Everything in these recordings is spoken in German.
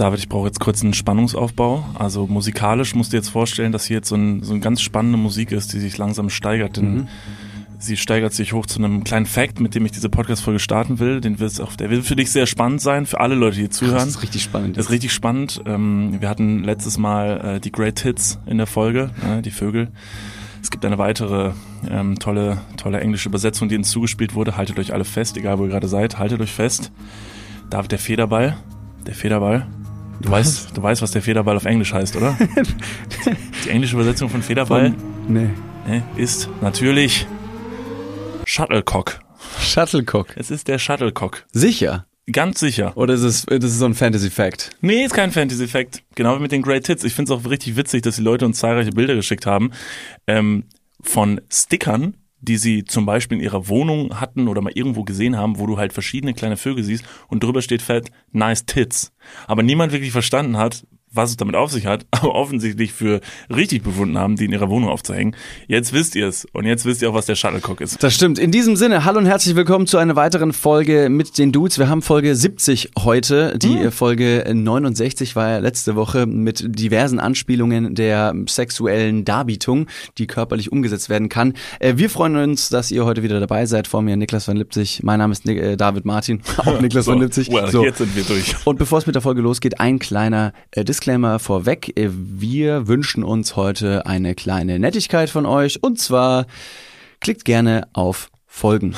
David, ich brauche jetzt kurz einen Spannungsaufbau. Also musikalisch musst du jetzt vorstellen, dass hier jetzt so, ein, so eine ganz spannende Musik ist, die sich langsam steigert. Denn mhm. sie steigert sich hoch zu einem kleinen Fact, mit dem ich diese Podcast-Folge starten will. Den wird's auch, der wird für dich sehr spannend sein, für alle Leute, die zuhören. Das ist richtig spannend. Das ist richtig spannend. Ähm, wir hatten letztes Mal äh, die Great Hits in der Folge, äh, die Vögel. Es gibt eine weitere ähm, tolle, tolle englische Übersetzung, die uns zugespielt wurde. Haltet euch alle fest, egal wo ihr gerade seid, haltet euch fest. David der Federball. Der Federball. Du weißt, du weißt, was der Federball auf Englisch heißt, oder? Die englische Übersetzung von Federball von, nee. ist natürlich Shuttlecock. Shuttlecock. Es ist der Shuttlecock. Sicher. Ganz sicher. Oder ist es, das ist so ein Fantasy-Fact? Nee, ist kein Fantasy-Fact. Genau wie mit den Great Hits. Ich finde es auch richtig witzig, dass die Leute uns zahlreiche Bilder geschickt haben ähm, von Stickern, die sie zum Beispiel in ihrer Wohnung hatten oder mal irgendwo gesehen haben, wo du halt verschiedene kleine Vögel siehst und drüber steht fett Nice Tits. Aber niemand wirklich verstanden hat, was es damit auf sich hat, aber offensichtlich für richtig befunden haben, die in ihrer Wohnung aufzuhängen. Jetzt wisst ihr es und jetzt wisst ihr auch, was der Shuttlecock ist. Das stimmt. In diesem Sinne, hallo und herzlich willkommen zu einer weiteren Folge mit den Dudes. Wir haben Folge 70 heute. Die mhm. Folge 69 war ja letzte Woche mit diversen Anspielungen der sexuellen Darbietung, die körperlich umgesetzt werden kann. Äh, wir freuen uns, dass ihr heute wieder dabei seid. Vor mir Niklas von Lipzig. Mein Name ist äh, David Martin, auch Niklas so, von Lipzig. Well, so. jetzt sind wir durch. Und bevor es mit der Folge losgeht, ein kleiner äh, Disclaimer vorweg. Wir wünschen uns heute eine kleine Nettigkeit von euch und zwar klickt gerne auf Folgen.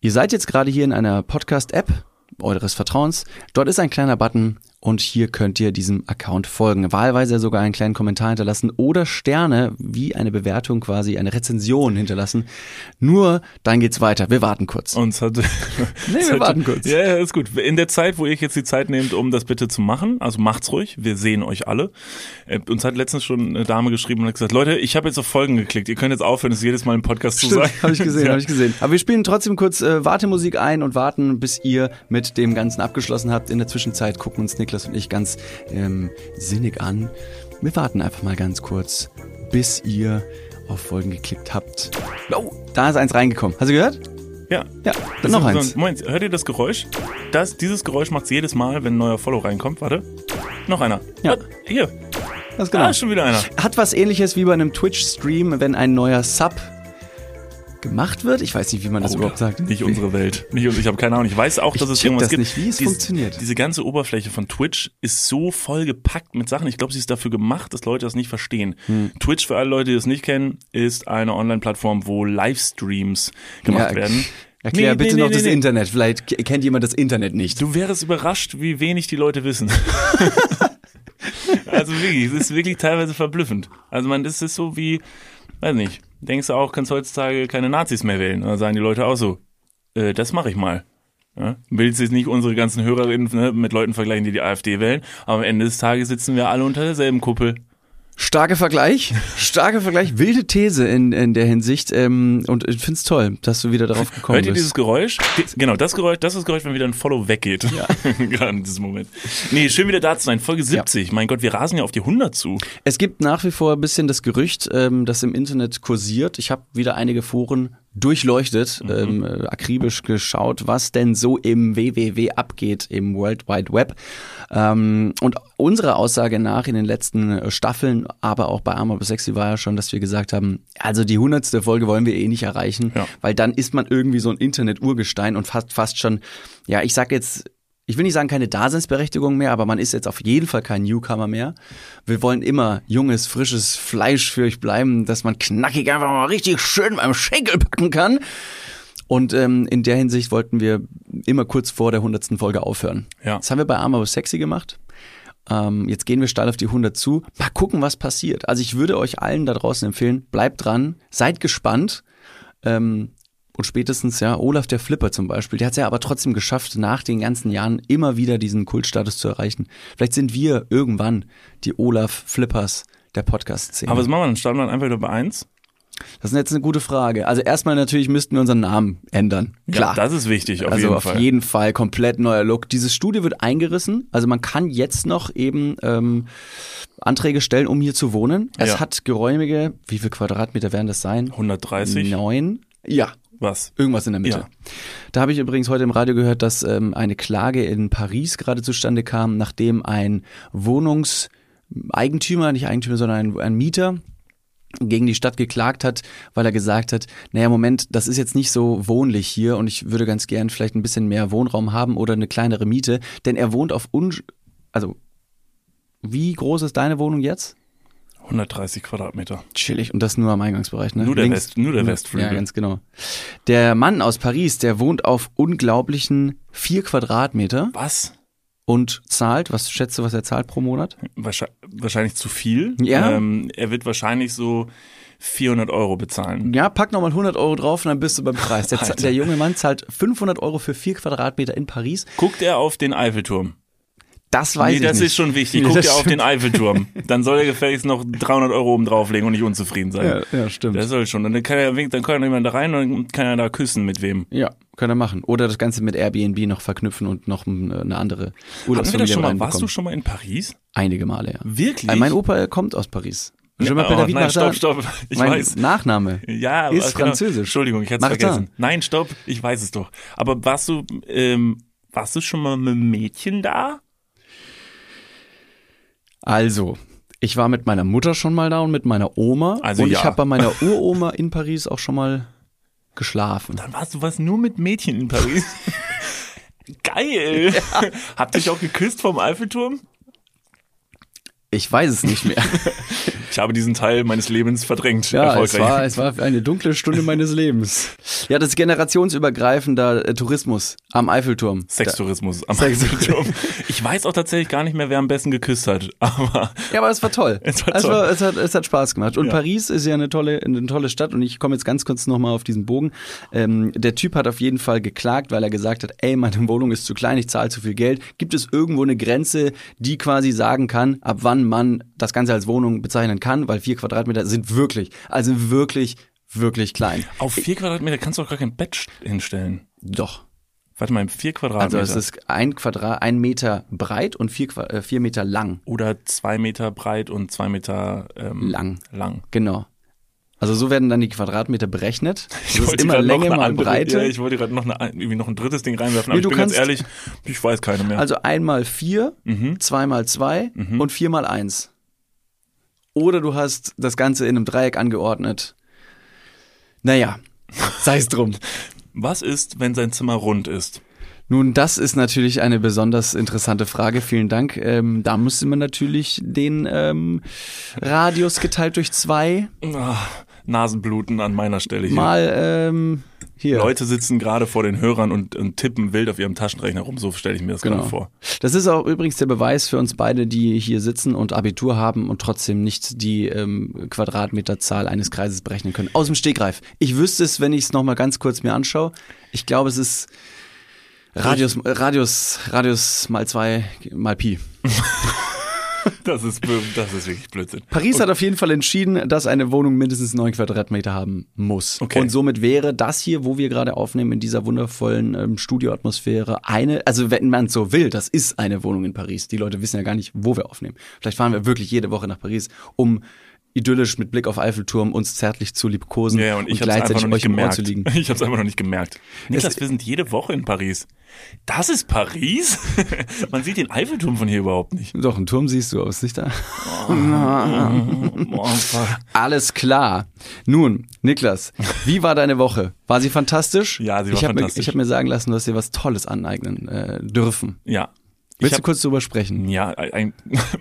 Ihr seid jetzt gerade hier in einer Podcast-App eures Vertrauens. Dort ist ein kleiner Button und hier könnt ihr diesem Account folgen. Wahlweise sogar einen kleinen Kommentar hinterlassen oder Sterne wie eine Bewertung quasi, eine Rezension hinterlassen. Nur dann geht's weiter. Wir warten kurz. Uns hat, nee, wir warten kurz. Ja, ja, ist gut. In der Zeit, wo ihr jetzt die Zeit nehmt, um das bitte zu machen, also macht's ruhig. Wir sehen euch alle. Äh, uns hat letztens schon eine Dame geschrieben und hat gesagt, Leute, ich habe jetzt auf Folgen geklickt. Ihr könnt jetzt aufhören, es jedes Mal im Podcast Stimmt, zu sagen. Habe ich gesehen, ja. habe ich gesehen. Aber wir spielen trotzdem kurz äh, Wartemusik ein und warten, bis ihr mit dem Ganzen abgeschlossen habt. In der Zwischenzeit gucken uns Niklas Niklas und ich ganz ähm, sinnig an. Wir warten einfach mal ganz kurz, bis ihr auf Folgen geklickt habt. Oh, da ist eins reingekommen. Hast du gehört? Ja. Ja, dann noch eins. So Moment, hört ihr das Geräusch? Das, dieses Geräusch macht es jedes Mal, wenn ein neuer Follow reinkommt. Warte. Noch einer. Ja. Hier. Das ist genau. Ah, schon wieder einer. Hat was ähnliches wie bei einem Twitch-Stream, wenn ein neuer Sub gemacht wird. Ich weiß nicht, wie man das oh, überhaupt sagt. Nicht unsere Welt. Nicht, ich habe keine Ahnung. Ich weiß auch, dass ich es irgendwas das gibt. Nicht, wie es Dies, funktioniert. Diese ganze Oberfläche von Twitch ist so voll gepackt mit Sachen. Ich glaube, sie ist dafür gemacht, dass Leute das nicht verstehen. Hm. Twitch, für alle Leute, die das nicht kennen, ist eine Online-Plattform, wo Livestreams gemacht ja, werden. Erklär nee, bitte nee, noch nee, das Internet. Vielleicht kennt jemand das Internet nicht. Du wärst überrascht, wie wenig die Leute wissen. also wirklich, es ist wirklich teilweise verblüffend. Also man, das ist so wie, weiß nicht, denkst du auch, kannst heutzutage keine Nazis mehr wählen. Und dann sagen die Leute auch so, äh, das mache ich mal. Ja? Willst jetzt nicht unsere ganzen Hörerinnen ne, mit Leuten vergleichen, die die AfD wählen, aber am Ende des Tages sitzen wir alle unter derselben Kuppel. Starker Vergleich, starker Vergleich, wilde These in, in der Hinsicht ähm, und ich find's toll, dass du wieder darauf gekommen bist. Hört ihr dieses Geräusch? Genau, das Geräusch, das ist das Geräusch, wenn wieder ein Follow weggeht. Ja. Gerade in diesem Moment. Nee, schön wieder da zu sein. Folge 70. Ja. Mein Gott, wir rasen ja auf die 100 zu. Es gibt nach wie vor ein bisschen das Gerücht, ähm, das im Internet kursiert. Ich habe wieder einige Foren durchleuchtet, mhm. ähm, äh, akribisch geschaut, was denn so im WWW abgeht, im World Wide Web. Ähm, und unsere Aussage nach in den letzten äh, Staffeln, aber auch bei Armor Sexy war ja schon, dass wir gesagt haben, also die hundertste Folge wollen wir eh nicht erreichen, ja. weil dann ist man irgendwie so ein Internet-Urgestein und fast, fast schon, ja, ich sag jetzt ich will nicht sagen keine Daseinsberechtigung mehr, aber man ist jetzt auf jeden Fall kein Newcomer mehr. Wir wollen immer junges, frisches Fleisch für euch bleiben, dass man knackig einfach mal richtig schön beim Schenkel packen kann. Und ähm, in der Hinsicht wollten wir immer kurz vor der hundertsten Folge aufhören. Ja. Das haben wir bei Armor Sexy gemacht. Ähm, jetzt gehen wir steil auf die 100 zu. Mal gucken, was passiert. Also ich würde euch allen da draußen empfehlen, bleibt dran, seid gespannt. Ähm, und spätestens, ja, Olaf der Flipper zum Beispiel, der hat es ja aber trotzdem geschafft, nach den ganzen Jahren immer wieder diesen Kultstatus zu erreichen. Vielleicht sind wir irgendwann die Olaf Flippers der Podcast-Szene. Aber was machen wir dann? Starten wir dann einfach wieder bei eins? Das ist jetzt eine gute Frage. Also erstmal natürlich müssten wir unseren Namen ändern. Klar. Ja, das ist wichtig, auf also jeden auf Fall. Also auf jeden Fall komplett neuer Look. Dieses Studio wird eingerissen. Also man kann jetzt noch eben ähm, Anträge stellen, um hier zu wohnen. Es Ja. hat geräumige, wie viel Quadratmeter werden das sein? 130. Neun. Ja, Was? Irgendwas in der Mitte. Ja. Da habe ich übrigens heute im Radio gehört, dass ähm, eine Klage in Paris gerade zustande kam, nachdem ein Wohnungseigentümer, nicht Eigentümer, sondern ein, ein Mieter gegen die Stadt geklagt hat, weil er gesagt hat, naja, Moment, das ist jetzt nicht so wohnlich hier und ich würde ganz gern vielleicht ein bisschen mehr Wohnraum haben oder eine kleinere Miete, denn er wohnt auf un also wie groß ist deine Wohnung jetzt? 130 Quadratmeter. Chillig und das nur am Eingangsbereich, ne? Nur der West- nur der Westflügel. Ja, ganz genau. Der Mann aus Paris, der wohnt auf unglaublichen vier Quadratmeter Was? Und zahlt, was schätzt du, was er zahlt pro Monat? Wahrscheinlich, wahrscheinlich zu viel. Ja. Ähm, er wird wahrscheinlich so 400 Euro bezahlen. Ja, pack nochmal 100 Euro drauf und dann bist du beim Preis. Der, der junge Mann zahlt 500 Euro für vier Quadratmeter in Paris. Guckt er auf den Eiffelturm? Das weiß nee, ich das nicht. ist schon wichtig. Das er auf den Eiffelturm. Dann soll er gefälligst noch 300 Euro oben drauflegen und nicht unzufrieden sein. Ja, ja, stimmt. Der soll schon. Dann kann er, dann kann er jemand da rein und dann kann er da küssen mit wem. ja, kann er machen. Oder das Ganze mit Airbnb noch verknüpfen und noch eine eine andere Urlaubsfamilie das schon mal? Warst du schon mal in Paris? Einige Male, ja. Wirklich? Äh, Mein Opa kommt aus Paris. M'appelle oh, nein, Martin. stopp, stopp. Ich mein weiß. Nachname. Ja, Ist aber genau. französisch. Entschuldigung, ich hätte es vergessen. Nein, stopp, ich weiß es doch. Aber warst du, ähm, warst du schon mal mit einem Mädchen da? Also, ich war mit meiner Mutter schon mal da und mit meiner Oma. Also und ja. ich habe bei meiner Uroma in Paris auch schon mal geschlafen. Dann warst du was nur mit Mädchen in Paris. Geil. Habt ihr euch auch geküsst vom Eiffelturm? Ich weiß es nicht mehr. Ich habe diesen Teil meines Lebens verdrängt. Ja, es war, es war eine dunkle Stunde meines Lebens. Ja, das ist generationsübergreifender äh, Tourismus am Eiffelturm. Sextourismus am Sex- Eiffelturm. Ich weiß auch tatsächlich gar nicht mehr, wer am besten geküsst hat. Aber Ja, aber es war toll. Es war es, toll. War, es, hat, es hat Spaß gemacht. Und Ja. Paris ist ja eine tolle, eine tolle Stadt. Und ich komme jetzt ganz kurz nochmal auf diesen Bogen. Ähm, der Typ hat auf jeden Fall geklagt, weil er gesagt hat, ey, meine Wohnung ist zu klein, ich zahle zu viel Geld. Gibt es irgendwo eine Grenze, die quasi sagen kann, ab wann man das Ganze als Wohnung bezeichnen kann? Weil vier Quadratmeter sind wirklich, also wirklich, wirklich klein. auf vier Quadratmeter kannst du auch gar kein Bett hinstellen. Doch. Warte mal, vier Also Quadratmeter. es ist ein Quadrat, ein Meter breit und vier, äh, vier Meter lang. oder zwei Meter breit und zwei Meter ähm, Lang. lang. Genau. Also so werden dann die Quadratmeter berechnet. Das ist immer Länge mal andere- Breite. Ja, ich wollte gerade noch, eine, irgendwie noch ein drittes Ding reinwerfen, aber Nee, ich du bin ganz kannst- ehrlich, ich weiß keine mehr. Also einmal vier, Mhm. zweimal zwei und viermal eins. Oder du hast das Ganze in einem Dreieck angeordnet. Naja, sei es drum. Was ist, wenn sein Zimmer rund ist? Nun, das ist natürlich eine besonders interessante Frage. Vielen Dank. Ähm, da müsste man natürlich den ähm, Radius geteilt durch zwei Ah, Nasenbluten an meiner Stelle hier. mal ähm, hier. Leute sitzen gerade vor den Hörern und, und tippen wild auf ihrem Taschenrechner rum. So stelle ich mir das Genau. gerade vor. Das ist auch übrigens der Beweis für uns beide, die hier sitzen und Abitur haben und trotzdem nicht die ähm, Quadratmeterzahl eines Kreises berechnen können. Aus dem Stegreif. Ich wüsste es, wenn ich es nochmal ganz kurz mir anschaue. Ich glaube, es ist Radius, Radius, Radius mal zwei mal Pi. Das ist, das ist wirklich Blödsinn. Paris hat auf jeden Fall entschieden, dass eine Wohnung mindestens neun Quadratmeter haben muss. Okay. Und somit wäre das hier, wo wir gerade aufnehmen, in dieser wundervollen ähm, Studioatmosphäre, eine, also wenn man so will, das ist eine Wohnung in Paris. Die Leute wissen ja gar nicht, wo wir aufnehmen. Vielleicht fahren wir wirklich jede Woche nach Paris, um idyllisch mit Blick auf Eiffelturm uns zärtlich zu liebkosen Ja, und ich habe es einfach gleichzeitig noch nicht euch im Ohr gemerkt. zu liegen. Ich habe es einfach noch nicht gemerkt. Niklas, wir sind jede Woche in Paris. Das ist Paris? Man sieht den Eiffelturm von hier überhaupt nicht. Doch, einen Turm siehst du, ist nicht da. Oh, fuck. Alles klar. Nun, Niklas, wie war deine Woche? War sie fantastisch? Ja, sie war ich hab fantastisch. Mir, ich habe mir sagen lassen, du hast dir was Tolles aneignen äh, dürfen. ja. Willst hab, du kurz drüber sprechen? ja, ein,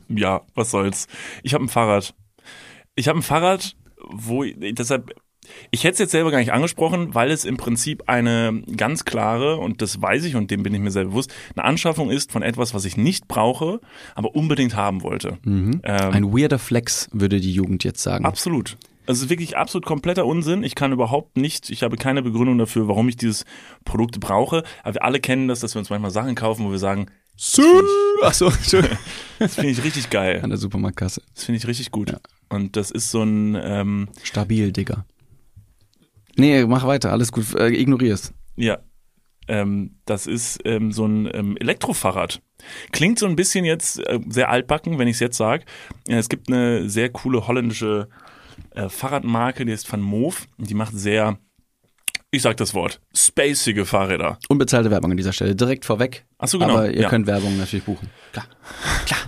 ja, was soll's. Ich habe ein Fahrrad. Ich habe ein Fahrrad, wo deshalb ich hätte es jetzt selber gar nicht angesprochen, weil es im Prinzip eine ganz klare, und das weiß ich und dem bin ich mir sehr bewusst, eine Anschaffung ist von etwas, was ich nicht brauche, aber unbedingt haben wollte. Ähm, Ein weirder Flex, würde die Jugend jetzt sagen. Absolut. Es ist wirklich absolut kompletter Unsinn. Ich kann überhaupt nicht, ich habe keine Begründung dafür, warum ich dieses Produkt brauche. Aber wir alle kennen das, dass wir uns manchmal Sachen kaufen, wo wir sagen, Achso, das finde ich richtig geil. An der Supermarktkasse. Das finde ich richtig gut. Und das ist so ein, ähm, Stabil, Digga. Nee, mach weiter, alles gut. Äh, ignorier's. ja, ähm, das ist ähm, so ein ähm, Elektrofahrrad. Klingt so ein bisschen jetzt äh, sehr altbacken, wenn ich es jetzt sage. Ja, es gibt eine sehr coole holländische äh, Fahrradmarke, die ist Van Moof. Die macht sehr Ich sag das Wort. Spacige Fahrräder. Unbezahlte Werbung an dieser Stelle. Direkt vorweg. Ach so, genau. Aber ihr Ja. könnt Werbung natürlich buchen. Klar,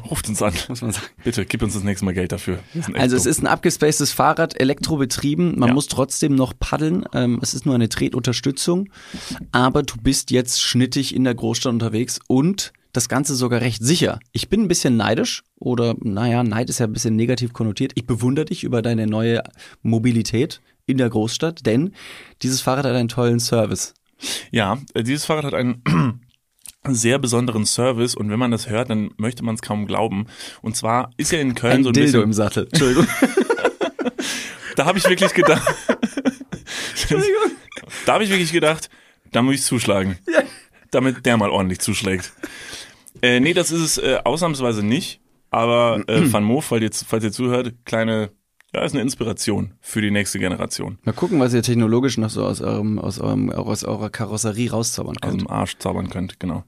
Ruft uns an. muss man sagen. Bitte, gib uns das nächste Mal Geld dafür. Also es ist ein abgespacedes Fahrrad, elektrobetrieben. Man Ja. muss trotzdem noch paddeln. Ähm, es ist nur eine Tretunterstützung. Aber du bist jetzt schnittig in der Großstadt unterwegs und das Ganze sogar recht sicher. Ich bin ein bisschen neidisch oder naja, Neid ist ja ein bisschen negativ konnotiert. Ich bewundere dich über deine neue Mobilität in der Großstadt, denn dieses Fahrrad hat einen tollen Service. Ja, äh, dieses Fahrrad hat einen sehr besonderen Service und wenn man das hört, dann möchte man es kaum glauben. Und zwar ist ja in Köln Ein so ein Dildo bisschen, im Sattel. Entschuldigung. da habe ich wirklich gedacht, da habe ich wirklich gedacht, da muss ich zuschlagen, damit der mal ordentlich zuschlägt. Äh, nee, das ist es äh, ausnahmsweise nicht, aber äh, Van Moof, falls ihr, falls ihr zuhört, kleine, ja, ist eine Inspiration für die nächste Generation. Mal gucken, was ihr technologisch noch so aus eurem, aus eurem, aus eurer Karosserie rauszaubern aus könnt. dem Arsch zaubern könnt, genau.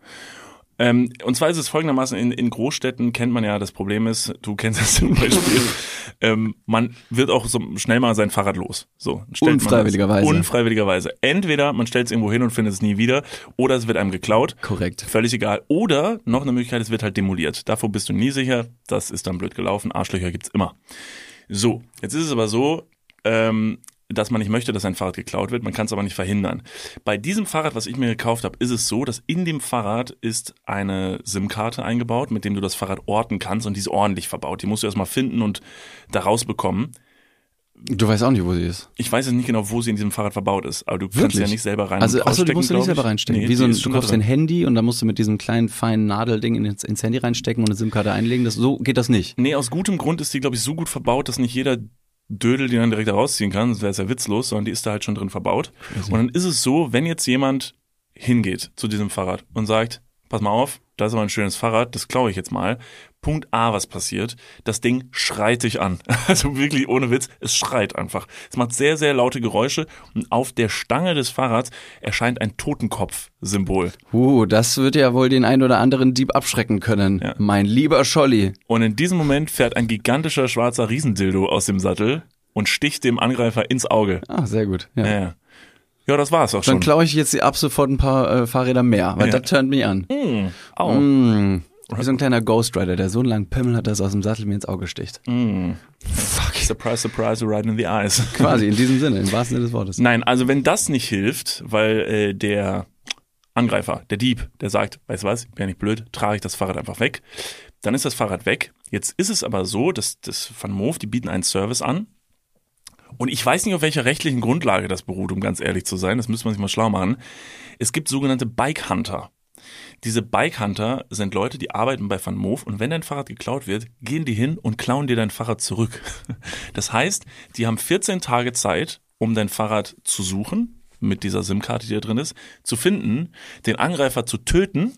Ähm, und zwar ist es folgendermaßen, in, in Großstädten kennt man ja, das Problem ist, du kennst das zum Beispiel, ähm, man wird auch so schnell mal sein Fahrrad los. So, Unfreiwilligerweise. Unfreiwilligerweise. Entweder man stellt es irgendwo hin und findet es nie wieder, oder es wird einem geklaut. Korrekt. Völlig egal. Oder noch eine Möglichkeit, es wird halt demoliert. Davor bist du nie sicher. Das ist dann blöd gelaufen. Arschlöcher gibt's immer. So, jetzt ist es aber so, ähm, dass man nicht möchte, dass ein Fahrrad geklaut wird. Man kann es aber nicht verhindern. Bei diesem Fahrrad, was ich mir gekauft habe, ist es so, dass in dem Fahrrad ist eine SIM-Karte eingebaut, mit dem du das Fahrrad orten kannst und die ist ordentlich verbaut. Die musst du erstmal finden und da rausbekommen. Du weißt auch nicht, wo sie ist. Ich weiß jetzt nicht genau, wo sie in diesem Fahrrad verbaut ist, aber du kannst Wirklich? ja nicht selber rein Also, achso, rausstecken, musst du nicht selber reinstecken. Nee, Wie so ein, du kaufst ein Handy und da musst du mit diesem kleinen feinen Nadelding ins, ins Handy reinstecken und eine SIM-Karte einlegen. Das, so geht das nicht. Nee, aus gutem Grund ist die, glaube ich, so gut verbaut, dass nicht jeder Dödel die dann direkt rausziehen kann, sonst wäre es ja witzlos, sondern die ist da halt schon drin verbaut. Und dann ist es so, wenn jetzt jemand hingeht zu diesem Fahrrad und sagt, pass mal auf, das ist aber ein schönes Fahrrad, das klaue ich jetzt mal. Punkt A, was passiert? Das Ding schreit dich an. Also wirklich ohne Witz, es schreit einfach. Es macht sehr, sehr laute Geräusche und auf der Stange des Fahrrads erscheint ein Totenkopf-Symbol. Uh, das wird ja wohl den ein oder anderen Dieb abschrecken können. Ja. Mein lieber Scholli. Und in diesem Moment fährt ein gigantischer schwarzer Riesendildo aus dem Sattel und sticht dem Angreifer ins Auge. Ah, sehr gut. Ja. Ja, ja. das war's auch Dann schon. klaue ich jetzt ab sofort ein paar äh, Fahrräder mehr, weil Ja. das turnt mich an. Mm, au. Mm. Wie so ein kleiner Ghost Rider, der so einen langen Pimmel hat, dass er aus dem Sattel mir ins Auge sticht. Mm. Surprise, surprise, right in the eyes. Quasi, in diesem Sinne, im wahrsten Sinne des Wortes. Nein, also wenn das nicht hilft, weil äh, der Angreifer, der Dieb, der sagt, weißt du was, ich bin ja nicht blöd, trage ich das Fahrrad einfach weg, dann ist das Fahrrad weg. Jetzt ist es aber so, dass das Van Moof, die bieten einen Service an. Und ich weiß nicht, auf welcher rechtlichen Grundlage das beruht, um ganz ehrlich zu sein. Das müsste man sich mal schlau machen. Es gibt sogenannte Bike Hunter. Diese Bike Hunter sind Leute, die arbeiten bei Van Moof und wenn dein Fahrrad geklaut wird, gehen die hin und klauen dir dein Fahrrad zurück. Das heißt, die haben 14 Tage Zeit, um dein Fahrrad zu suchen, mit dieser SIM-Karte, die da drin ist, zu finden, den Angreifer zu töten.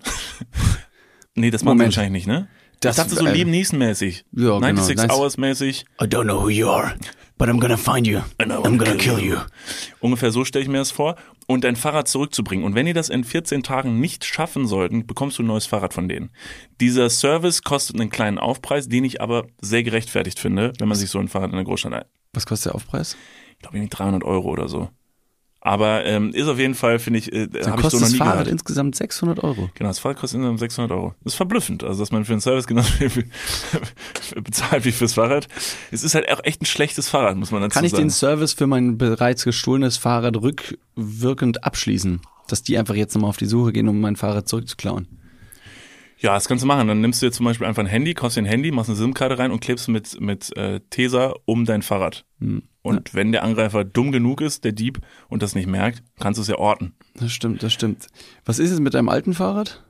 nee, das machen sie wahrscheinlich nicht, ne? Das- ich dachte so äh, Liam Neeson-mäßig. Ja, genau. 96 Nice. Hours mäßig. I don't know who you are, but I'm gonna find you. And I wanna kill you. Ungefähr so stelle ich mir das vor. Und dein Fahrrad zurückzubringen. Und wenn die das in 14 Tagen nicht schaffen sollten, bekommst du ein neues Fahrrad von denen. Dieser Service kostet einen kleinen Aufpreis, den ich aber sehr gerechtfertigt finde, wenn man sich so ein Fahrrad in der Großstadt, ein- Was kostet der Aufpreis? ich glaube irgendwie 300 Euro oder so. Aber ähm, ist auf jeden Fall, finde ich, äh, habe ich so noch das nie Fahrrad gehört. insgesamt 600 Euro. Genau, das Fahrrad kostet insgesamt 600 Euro. Das ist verblüffend, also dass man für einen Service genauso viel bezahlt wie fürs Fahrrad. Es ist halt auch echt ein schlechtes Fahrrad, muss man dazu Kann ich sagen. den Service für mein bereits gestohlenes Fahrrad rückwirkend abschließen? Dass die einfach jetzt nochmal auf die Suche gehen, um mein Fahrrad zurückzuklauen. Ja, das kannst du machen. Dann nimmst du jetzt zum Beispiel einfach ein Handy, kaufst dir ein Handy, machst eine SIM-Karte rein und klebst mit, mit äh, Tesa um dein Fahrrad. Hm. Und wenn der Angreifer dumm genug ist, der Dieb, und das nicht merkt, kannst du es ja orten. Das stimmt, das stimmt. Was ist es mit deinem alten Fahrrad?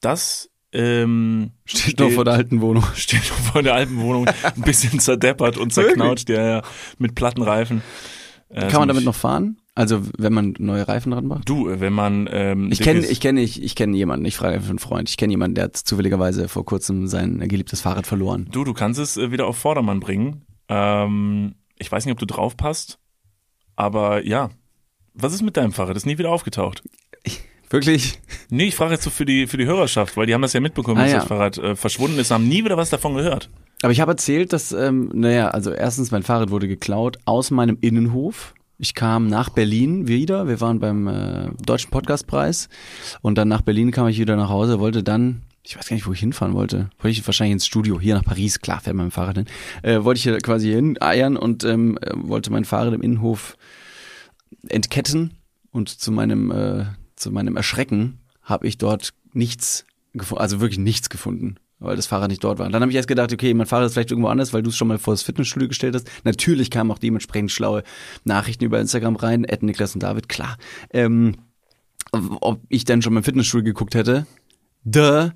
Das ähm, Steht noch vor der alten Wohnung. steht noch vor der alten Wohnung, ein bisschen zerdeppert und zerknautscht, ja, ja, mit platten Reifen. Äh, Kann man damit noch fahren? Also wenn man neue Reifen dran macht? Du, wenn man ähm, Ich kenne ich kenne ich, ich kenne jemanden, ich frage einfach einen Freund. Ich kenne jemanden, der hat zufälligerweise vor kurzem sein geliebtes Fahrrad verloren. Du, du kannst es äh, wieder auf Vordermann bringen. Ähm, ich weiß nicht, ob du drauf passt, aber ja. Was ist mit deinem Fahrrad? Das ist nie wieder aufgetaucht. Wirklich? Nee, ich frage jetzt so für die, für die Hörerschaft, weil die haben das ja mitbekommen, Ah, dass ja. das Fahrrad äh, verschwunden ist, haben nie wieder was davon gehört. Aber ich habe erzählt, dass, ähm, naja, also erstens, mein Fahrrad wurde geklaut aus meinem Innenhof. Ich kam nach Berlin wieder. Wir waren beim äh, Deutschen Podcastpreis. Und dann nach Berlin kam ich wieder nach Hause, wollte dann, ich weiß gar nicht, wo ich hinfahren wollte. Wollte ich wahrscheinlich ins Studio, hier nach Paris, klar, fährt dem Fahrrad hin. Äh, wollte ich hier quasi hin eiern und ähm, äh, wollte mein Fahrrad im Innenhof entketten. Und zu meinem, äh, zu meinem Erschrecken habe ich dort nichts gefunden, also wirklich nichts gefunden weil das Fahrrad nicht dort war. Und dann habe ich erst gedacht, okay, mein Fahrrad ist vielleicht irgendwo anders, weil du es schon mal vor das Fitnessstudio gestellt hast. Natürlich kamen auch dementsprechend schlaue Nachrichten über Instagram rein, Ed, Niklas und David, klar. Ähm, ob ich dann schon mal im Fitnessstudio geguckt hätte? Duh.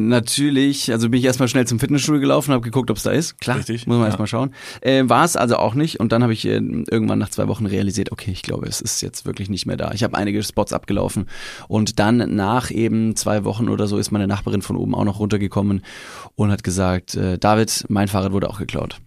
Natürlich, also bin ich erstmal schnell zum Fitnessstudio gelaufen, habe geguckt, ob es da ist. Klar, Richtig, muss man ja. erstmal schauen. Äh, War es also auch nicht. Und dann habe ich äh, irgendwann nach zwei Wochen realisiert, okay, ich glaube, es ist jetzt wirklich nicht mehr da. Ich habe einige Spots abgelaufen. Und dann nach eben zwei Wochen oder so ist meine Nachbarin von oben auch noch runtergekommen und hat gesagt, äh, David, mein Fahrrad wurde auch geklaut.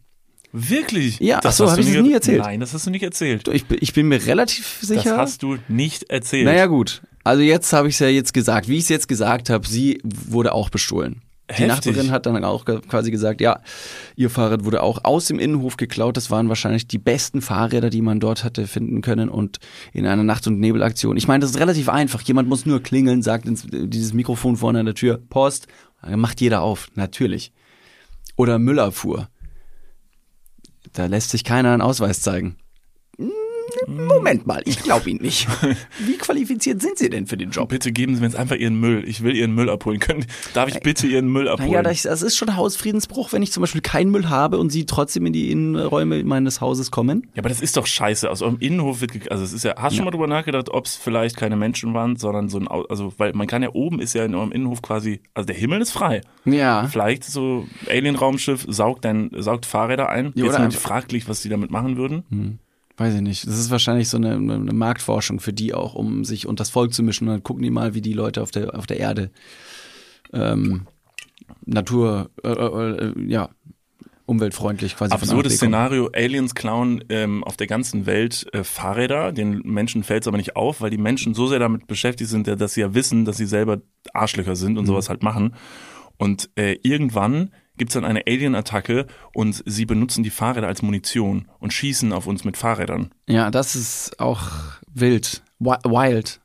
Wirklich? Ja, ach so, hast hab du ich das nie erzählt? Nein, das hast du nicht erzählt. Ich, bin- ich bin mir relativ sicher. Das hast du nicht erzählt. Naja, gut. Also jetzt habe ich es ja jetzt gesagt. Wie ich es jetzt gesagt habe, sie wurde auch bestohlen. Die Heftig. Nachbarin hat dann auch quasi gesagt, ja, ihr Fahrrad wurde auch aus dem Innenhof geklaut. Das waren wahrscheinlich die besten Fahrräder, die man dort hatte finden können und in einer Nacht- und Nebelaktion. Ich meine, das ist relativ einfach. Jemand muss nur klingeln, sagt ins, dieses Mikrofon vorne an der Tür, Post, macht jeder auf, natürlich. Oder Müllabfuhr. Da lässt sich keiner einen Ausweis zeigen. Moment mal, ich glaube Ihnen nicht. Wie qualifiziert sind Sie denn für den Job? Bitte geben Sie mir jetzt einfach Ihren Müll. Ich will Ihren Müll abholen. Können, darf ich bitte Ihren Müll abholen? Naja, das, das ist schon Hausfriedensbruch, wenn ich zum Beispiel keinen Müll habe und Sie trotzdem in die Innenräume meines Hauses kommen. Ja, aber das ist doch scheiße. Aus eurem Innenhof wird, also es ist ja, hast du schon mal drüber nachgedacht, ob es vielleicht keine Menschen waren, sondern so ein, also, weil man kann ja oben ist ja in eurem Innenhof quasi, also der Himmel ist frei. Ja. Vielleicht so Alien-Raumschiff saugt saugt Fahrräder ein. Ja, Jetzt einfach- fraglich, was die damit machen würden. Weiß ich nicht. Das ist wahrscheinlich so eine, eine Marktforschung für die auch, um sich unter das Volk zu mischen. Und dann gucken die mal, wie die Leute auf der, auf der Erde ähm, Natur, äh, äh, äh, ja, umweltfreundlich quasi Absurdes. Szenario, Aliens klauen ähm, auf der ganzen Welt äh, Fahrräder, den Menschen fällt es aber nicht auf, weil die Menschen so sehr damit beschäftigt sind, dass sie ja wissen, dass sie selber Arschlöcher sind Mhm. und sowas halt machen. Und äh, irgendwann gibt's dann eine Alien-Attacke und sie benutzen die Fahrräder als Munition und schießen auf uns mit Fahrrädern. Ja, das ist auch wild. Wi- Wild.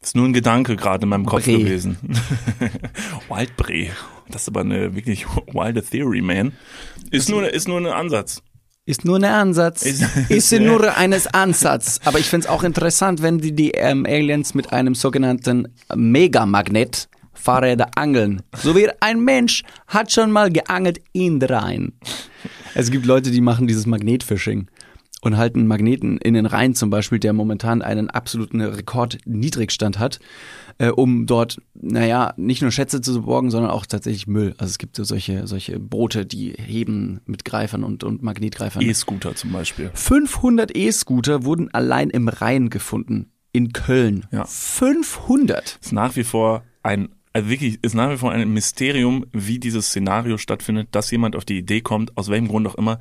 Das ist nur ein Gedanke gerade in meinem Kopf Bre. gewesen. Wildbre. Das ist aber eine wirklich wilde Theory, man. Ist nur, ist nur ein Ansatz. Ist nur ein Ansatz. Ist- Ist, nur eines Ansatz. Aber ich find's auch interessant, wenn die, die ähm, Aliens mit einem sogenannten Megamagnet Fahrräder angeln. So wie ein Mensch hat schon mal geangelt in den Rhein. Es gibt Leute, die machen dieses Magnetfishing und halten Magneten in den Rhein zum Beispiel, der momentan einen absoluten Rekordniedrigstand hat, äh, um dort, naja, nicht nur Schätze zu borgen, sondern auch tatsächlich Müll. Also es gibt so solche, solche Boote, die heben mit Greifern und, und Magnetgreifern. E-Scooter zum Beispiel. 500 E-Scooter wurden allein im Rhein gefunden. In Köln. Ja. 500. ist nach wie vor ein, also wirklich, ist nach wie vor ein Mysterium, wie dieses Szenario stattfindet, dass jemand auf die Idee kommt, aus welchem Grund auch immer,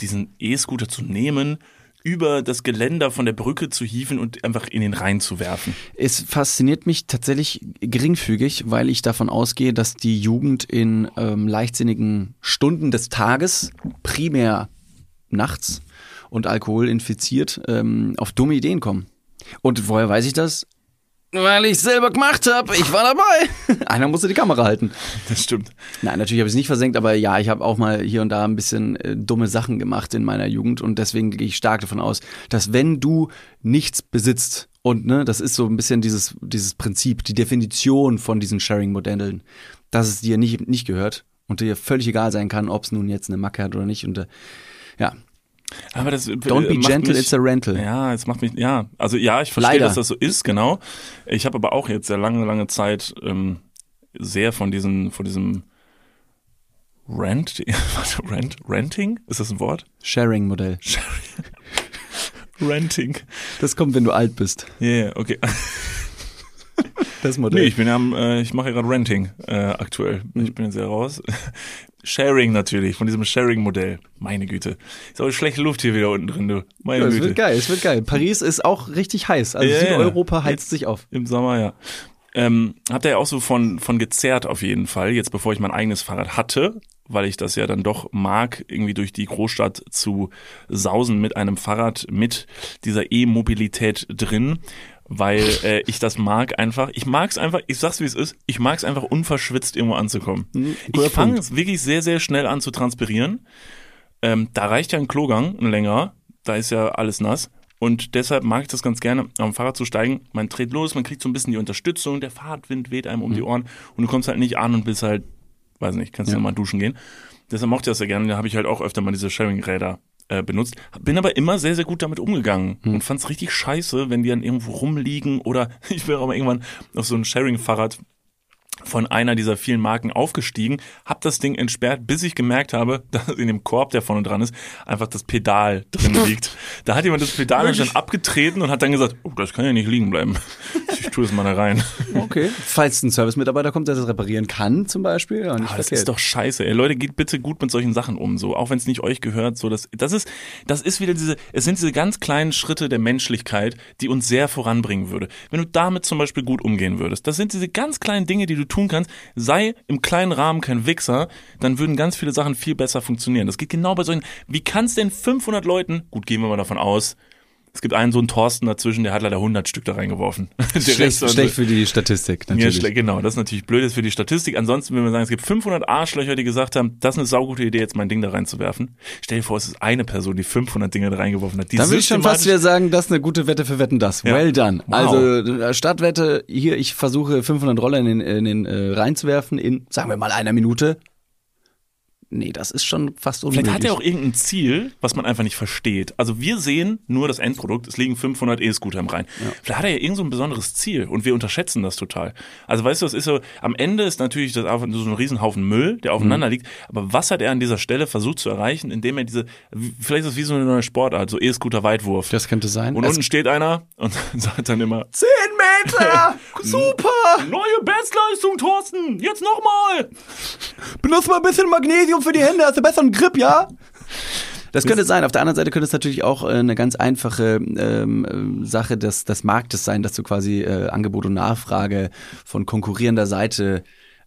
diesen E-Scooter zu nehmen, über das Geländer von der Brücke zu hieven und einfach in den Rhein zu werfen. Es fasziniert mich tatsächlich geringfügig, weil ich davon ausgehe, dass die Jugend in ähm, leichtsinnigen Stunden des Tages, primär nachts und Alkohol infiziert, ähm, auf dumme Ideen kommen. Und woher weiß ich das? Weil ich selber gemacht habe. Ich war dabei. Einer musste die Kamera halten. Das stimmt. Nein, natürlich habe ich es nicht versenkt, aber ja, ich habe auch mal hier und da ein bisschen äh, dumme Sachen gemacht in meiner Jugend und deswegen gehe ich stark davon aus, dass wenn du nichts besitzt und ne, das ist so ein bisschen dieses dieses Prinzip, die Definition von diesen Sharing-Modellen, dass es dir nicht nicht gehört und dir völlig egal sein kann, ob es nun jetzt eine Macke hat oder nicht und äh, ja, Aber das don't be gentle, mich, it's a rental. Ja, es macht mich, ja, also ja, ich verstehe, Leider. dass das so ist, genau. Ich habe aber auch jetzt sehr lange, lange Zeit ähm, sehr von diesen, von diesem Rent, warte, Rent, Renting? Ist das ein Wort? Sharing-Modell. Renting. Das kommt, wenn du alt bist. Ja, yeah, okay. Das Modell. Nee, ich bin ja am, äh, ich mache ja gerade Renting äh, aktuell. Ich bin jetzt ja raus. Sharing natürlich, von diesem Sharing-Modell. Meine Güte. Ist aber schlechte Luft hier wieder unten drin, du. Meine ja, es Güte. wird geil, es wird geil. Paris ist auch richtig heiß. Also ja. Südeuropa heizt sich auf. Im Sommer, ja. ähm, hab da ja auch so von, von gezerrt auf jeden Fall, jetzt bevor ich mein eigenes Fahrrad hatte, weil ich das ja dann doch mag, irgendwie durch die Großstadt zu sausen mit einem Fahrrad mit dieser E-Mobilität drin weil äh, ich das mag einfach. Ich mag es einfach, ich sag's wie es ist, ich mag es einfach unverschwitzt irgendwo anzukommen. Mhm, ich fange es wirklich sehr, sehr schnell an zu transpirieren. Ähm, da reicht ja ein Klogang, ein längerer, da ist ja alles nass. Und deshalb mag ich das ganz gerne, am Fahrrad zu steigen. Man dreht los, man kriegt so ein bisschen die Unterstützung, der Fahrtwind weht einem um die Ohren und du kommst halt nicht an und bist halt, weiß nicht, kannst Ja. du nochmal duschen gehen. Deshalb mochte ich das sehr gerne. Da habe ich halt auch öfter mal diese Sharing-Räder äh, benutzt. Bin aber immer sehr, sehr gut damit umgegangen und fand es richtig scheiße, wenn die dann irgendwo rumliegen oder ich bin auch mal irgendwann auf so ein Sharing-Fahrrad von einer dieser vielen Marken aufgestiegen, hab das Ding entsperrt, bis ich gemerkt habe, dass in dem Korb, der vorne dran ist, einfach das Pedal drin liegt. Da hat jemand das Pedal dann abgetreten und hat dann gesagt, oh, das kann ja nicht liegen bleiben. Ich tue es mal da rein. Okay. Falls ein Service-Mitarbeiter kommt, der das reparieren kann, zum Beispiel, ja, nicht Aber das ist doch scheiße. Ey. Leute, geht bitte gut mit solchen Sachen um, so auch wenn es nicht euch gehört. So das, das ist, das ist wieder diese. Es sind diese ganz kleinen Schritte der Menschlichkeit, die uns sehr voranbringen würde. Wenn du damit zum Beispiel gut umgehen würdest, das sind diese ganz kleinen Dinge, die du tun kannst. Sei im kleinen Rahmen kein Wichser, dann würden ganz viele Sachen viel besser funktionieren. Das geht genau bei solchen. Wie kann es denn 500 Leuten? Gut, gehen wir mal davon aus. Es gibt einen so einen Thorsten dazwischen, der hat leider 100 Stück da reingeworfen. Schlecht, schlecht für die Statistik, ja, natürlich. schle- genau, das ist natürlich blöd ist für die Statistik. Ansonsten würde man sagen, es gibt 500 Arschlöcher, die gesagt haben, das ist eine saugute Idee, jetzt mein Ding da reinzuwerfen. Stell dir vor, es ist eine Person, die 500 Dinge da reingeworfen hat. Die Dann würde ich schon fast wieder sagen, das ist eine gute Wette für Wetten das. Ja. Well done. Wow. Also äh, Startwette, hier, ich versuche 500 Roller in den, in den äh, reinzuwerfen in, sagen wir mal, einer Minute. Nee, das ist schon fast unmöglich. Vielleicht hat er auch irgendein Ziel, was man einfach nicht versteht. Also wir sehen nur das Endprodukt, es liegen 500 E-Scooter im Rhein. Vielleicht hat er ja irgend so ein besonderes Ziel und wir unterschätzen das total. Also weißt du, das ist so, am Ende ist natürlich das einfach so ein Riesenhaufen Müll, der aufeinander liegt. Aber was hat er an dieser Stelle versucht zu erreichen, indem er diese, vielleicht ist es wie so eine neue Sportart, so E-Scooter-Weitwurf. das könnte sein. Und Es- unten steht einer und sagt dann immer, 10 Meter! Super! neue Bestleistung, Thorsten, jetzt nochmal. Benutzt mal ein bisschen Magnesium für die Hände, hast du besseren Grip, ja? Das könnte sein. Auf der anderen Seite könnte es natürlich auch äh, eine ganz einfache ähm, äh, Sache des, des Marktes sein, dass du quasi äh, Angebot und Nachfrage von konkurrierender Seite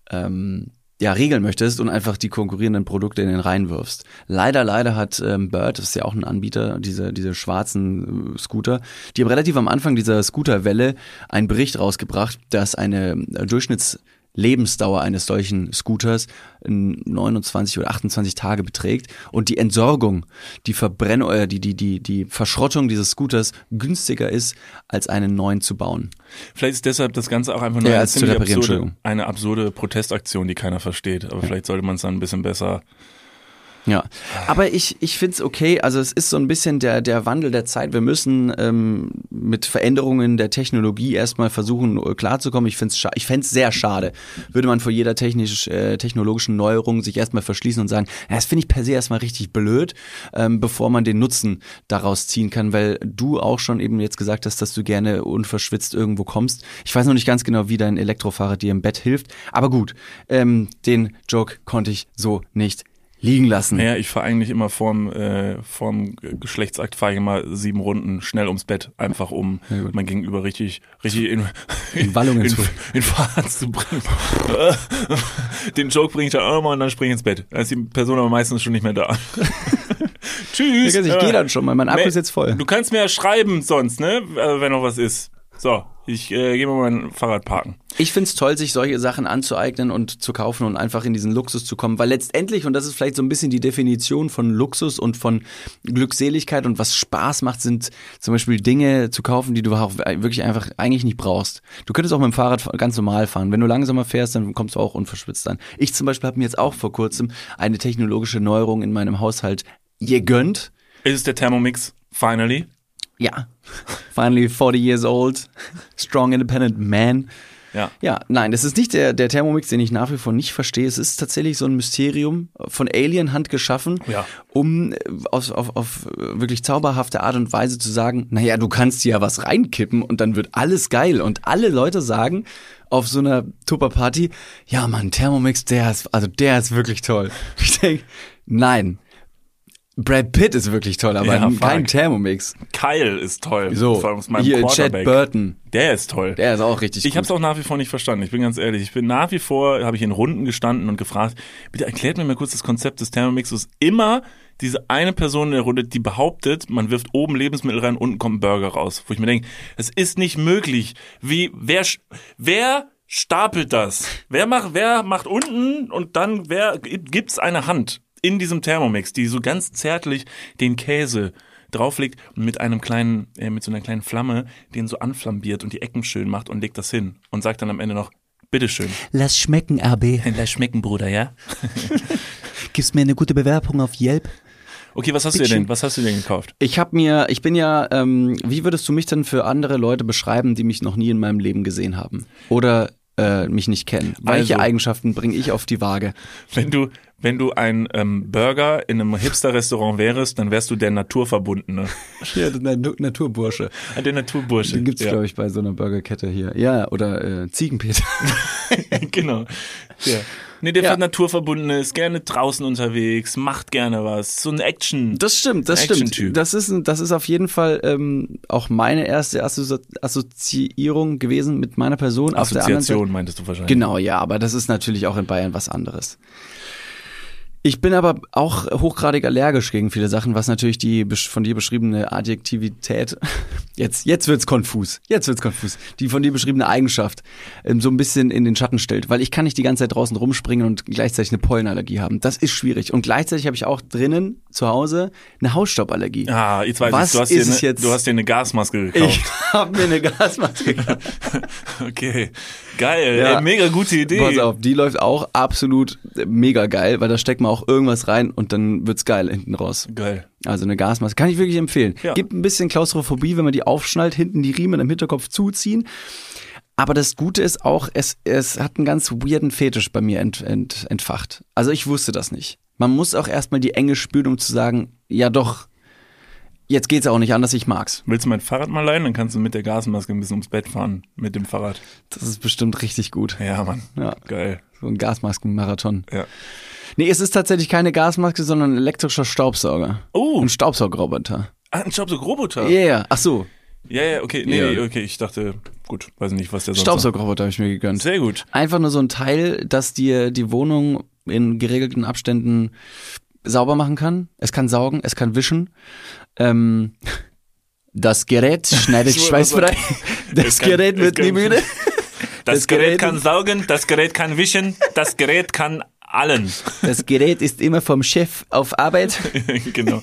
ähm, ja, regeln möchtest und einfach die konkurrierenden Produkte in den Rhein wirfst. Leider, leider hat ähm, Bird, das ist ja auch ein Anbieter, diese, diese schwarzen äh, Scooter, die haben relativ am Anfang dieser Scooterwelle einen Bericht rausgebracht, dass eine äh, Durchschnitts Lebensdauer eines solchen Scooters äh, 29 oder 28 Tage beträgt und die Entsorgung, die Verbrennung, äh, die, die, die, die Verschrottung dieses Scooters günstiger ist, als einen neuen zu bauen. Vielleicht ist deshalb das Ganze auch einfach nur Ja, eine, ziemlich absurde, eine absurde Protestaktion, die keiner versteht. Aber vielleicht sollte man es dann ein bisschen besser. Ja, aber ich, ich finde es okay. Also es ist so ein bisschen der, der Wandel der Zeit. Wir müssen ähm, mit Veränderungen der Technologie erstmal versuchen äh, klarzukommen. Ich finde es ich fänd's sehr schade, würde man vor jeder technisch, äh, technologischen Neuerung sich erstmal verschließen und sagen, ja, das finde ich per se erstmal richtig blöd, ähm, bevor man den Nutzen daraus ziehen kann, weil du auch schon eben jetzt gesagt hast, dass du gerne unverschwitzt irgendwo kommst. Ich weiß noch nicht ganz genau, wie dein Elektrofahrer dir im Bett hilft, aber gut, ähm, den Joke konnte ich so nicht liegen lassen. Naja, ich fahre eigentlich immer vorm, äh, vorm Geschlechtsakt fahre ich immer sieben Runden schnell ums Bett, einfach um Ja, mein Gegenüber richtig, richtig in, In Wallungen in, zu- in Fahrt zu bringen. Den Joke bringe ich dann auch mal und dann springe ich ins Bett. Da ist die Person aber meistens schon nicht mehr da. Tschüss. Ich gehe dann schon mal, mein Akku ist jetzt voll. Du kannst mir ja schreiben sonst, ne? äh, Wenn noch was ist. So, ich äh, gehe mal mein Fahrrad parken. Ich find's toll, sich solche Sachen anzueignen und zu kaufen und einfach in diesen Luxus zu kommen, weil letztendlich, und das ist vielleicht so ein bisschen die Definition von Luxus und von Glückseligkeit und was Spaß macht, sind zum Beispiel Dinge zu kaufen, die du auch wirklich einfach eigentlich nicht brauchst. Du könntest auch mit dem Fahrrad ganz normal fahren. Wenn du langsamer fährst, dann kommst du auch unverschwitzt an. Ich zum Beispiel habe mir jetzt auch vor kurzem eine technologische Neuerung in meinem Haushalt gegönnt. Ist es der Thermomix? Finally. Ja, finally 40 years old, strong independent man. Ja. Ja, nein, das ist nicht der, der Thermomix, den ich nach wie vor nicht verstehe. Es ist tatsächlich so ein Mysterium von Alien-Hand geschaffen, Ja. um äh, auf, auf, auf wirklich zauberhafte Art und Weise zu sagen, naja, du kannst hier ja was reinkippen und dann wird alles geil. Und alle Leute sagen auf so einer Tupper-Party, ja Mann, Thermomix, der ist, also der ist wirklich toll. Ich denke, nein, Brad Pitt ist wirklich toll, aber Ja, kein fuck. Thermomix. Kyle ist toll. So, hier Chad. Burton. Der ist toll. Der ist auch richtig Ich habe es auch nach wie vor nicht verstanden. Ich bin ganz ehrlich. Ich bin nach wie vor, habe ich in Runden gestanden und gefragt, bitte erklärt mir mal kurz das Konzept des Thermomixes. Immer diese eine Person in der Runde, die behauptet, man wirft oben Lebensmittel rein, unten kommt ein Burger raus. Wo ich mir denke, es ist nicht möglich. Wie, wer, wer stapelt das? Wer macht, wer macht unten und dann, wer, gibt's eine Hand in diesem Thermomix, die so ganz zärtlich den Käse drauflegt und mit einem kleinen, äh, mit so einer kleinen Flamme den so anflambiert und die Ecken schön macht und legt das hin und sagt dann am Ende noch, bitteschön. Lass schmecken, RB. Lass schmecken, Bruder, ja? Gibst mir eine gute Bewerbung auf Yelp. Okay, was hast du dir denn, was hast du denn gekauft? Ich habe mir, ich bin ja, ähm, wie würdest du mich denn für andere Leute beschreiben, die mich noch nie in meinem Leben gesehen haben? Oder äh, mich nicht kennen? Welche Also- Eigenschaften bringe ich auf die Waage? Wenn du, wenn du ein ähm, Burger in einem Hipster-Restaurant wärst, dann wärst du der Naturverbundene. Ja, der Naturbursche. Ah, Der Naturbursche. Den gibt's, ja. glaube ich, bei so einer Burgerkette hier. Ja, oder äh, Ziegenpeter. genau. Ja. Nee, der Ja. Naturverbundene ist gerne draußen unterwegs, macht gerne was. So ein Action. Das stimmt, das Action-Typ. stimmt. Das ist, das ist auf jeden Fall ähm, auch meine erste Assozi Assoziierung gewesen mit meiner Person. Auf der anderen Seite, Assoziation meintest du wahrscheinlich. Genau, ja, aber das ist natürlich auch in Bayern was anderes. Ich bin aber auch hochgradig allergisch gegen viele Sachen, was natürlich die von dir beschriebene Adjektivität, jetzt, jetzt wird's konfus, jetzt wird's konfus, die von dir beschriebene Eigenschaft ähm, so ein bisschen in den Schatten stellt, weil ich kann nicht die ganze Zeit draußen rumspringen und gleichzeitig eine Pollenallergie haben. Das ist schwierig. Und gleichzeitig habe ich auch drinnen zu Hause eine Hausstauballergie. Ah, jetzt weiß Was ich, du hast, ist dir eine, jetzt? du hast dir eine Gasmaske Ich gekauft. habe mir eine Gasmaske gekauft. Okay, geil, Ja. ey, mega gute Idee. Pass auf, die läuft auch absolut mega geil, weil da steckt man auch irgendwas rein und dann wird's geil hinten raus. Geil. Also eine Gasmaske. Kann ich wirklich empfehlen. Ja. Gibt ein bisschen Klaustrophobie, wenn man die aufschnallt, hinten die Riemen im Hinterkopf zuziehen. Aber das Gute ist auch, es, es hat einen ganz weirden Fetisch bei mir ent, ent, entfacht. Also ich wusste das nicht. Man muss auch erstmal die Enge spüren, um zu sagen, ja doch, jetzt geht's auch nicht anders, ich mag's. Willst du mein Fahrrad mal leihen? Dann kannst du mit der Gasmaske ein bisschen ums Bett fahren mit dem Fahrrad. Das ist bestimmt richtig gut. Ja, Mann. Ja. Geil. So ein Gasmaskenmarathon. Ja. Nee, es ist tatsächlich keine Gasmaske, sondern ein elektrischer Staubsauger. Oh, Ein Staubsaugerroboter. ah, ein Staubsaugerroboter. Ja, yeah. ach so. Ja, ja, okay. Nee, nee, okay. Ich dachte, gut, weiß nicht, was der sonst Staubsaugerroboter habe ich mir gegönnt. Sehr gut. Einfach nur so ein Teil, das dir die Wohnung in geregelten Abständen sauber machen kann. Es kann saugen, es kann wischen. Ähm, das Gerät schneidet schweißfrei. Das kann- Gerät wird nie müde. Das, Das Gerät, Gerät- kann saugen, das Gerät kann wischen, das Gerät kann allen. Das Gerät ist immer vom Chef auf Arbeit. genau.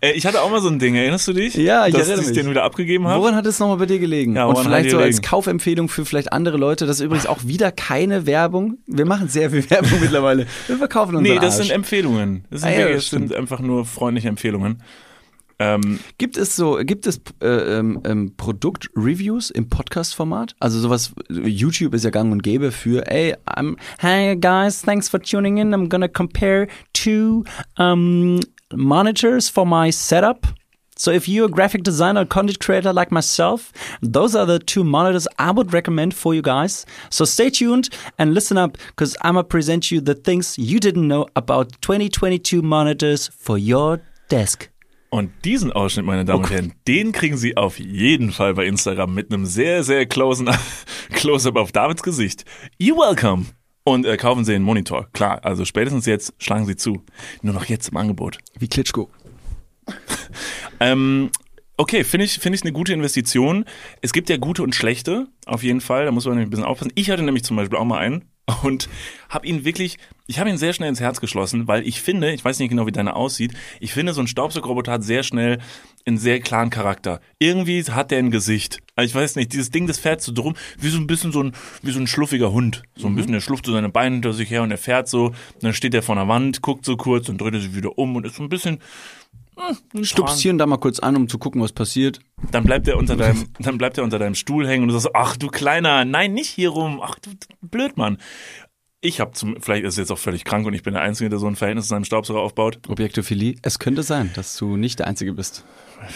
Äh, ich hatte auch mal so ein Ding, erinnerst du dich? Ja, ich Dass erinnere ich den wieder abgegeben habe? Woran hat es nochmal bei dir gelegen? Ja, Und vielleicht so als gelegen? Kaufempfehlung für vielleicht andere Leute. Das ist übrigens auch wieder keine Werbung. Wir machen sehr viel Werbung mittlerweile. Wir verkaufen unseren Nee, das Arsch. sind Empfehlungen. Das sind, Ah ja, das sind einfach nur freundliche Empfehlungen. Ähm, Gibt es so, gibt es äh, ähm, ähm, Produktreviews im Podcast-Format? Also sowas, YouTube ist ja gang und gäbe für, ey, I'm, hi guys, thanks for tuning in. I'm gonna compare two um, monitors for my setup. So if you're a graphic designer content creator like myself, those are the two monitors I would recommend for you guys. So stay tuned and listen up because I'm gonna present you the things you didn't know about 2022 monitors for your desk. Und diesen Ausschnitt, meine Damen und Herren, den kriegen Sie auf jeden Fall bei Instagram mit einem sehr, sehr closen Close-up auf Davids Gesicht. You welcome! Und äh, kaufen Sie den Monitor. Klar, also spätestens jetzt schlagen Sie zu. Nur noch jetzt im Angebot. Wie Klitschko. Ähm, okay, finde ich, finde ich eine gute Investition. Es gibt ja gute und schlechte, auf jeden Fall. Da muss man nämlich ein bisschen aufpassen. Ich hatte nämlich zum Beispiel auch mal einen und habe ihn wirklich, ich habe ihn sehr schnell ins Herz geschlossen, weil ich finde, ich weiß nicht genau, wie deiner aussieht, ich finde, so ein Staubsaugerroboter hat sehr schnell einen sehr klaren Charakter. Irgendwie hat der ein Gesicht. Also ich weiß nicht, dieses Ding, das fährt so drum, wie so ein bisschen so ein, wie so ein schluffiger Hund. So ein bisschen, der schlufft so seine Beine hinter sich her und er fährt so, dann steht er vor einer Wand, guckt so kurz und dreht er sich wieder um und ist so ein bisschen, Stupst hier und da mal kurz an, um zu gucken, was passiert. dann bleibt er unter deinem, dann bleibt er unter deinem Stuhl hängen und du sagst, ach du kleiner, nein, nicht hier rum, ach du Blödmann. Ich habe zum, vielleicht ist es jetzt auch völlig krank und ich bin der Einzige, der so ein Verhältnis zu seinem Staubsauger aufbaut. Objektophilie. Es könnte sein, dass du nicht der Einzige bist.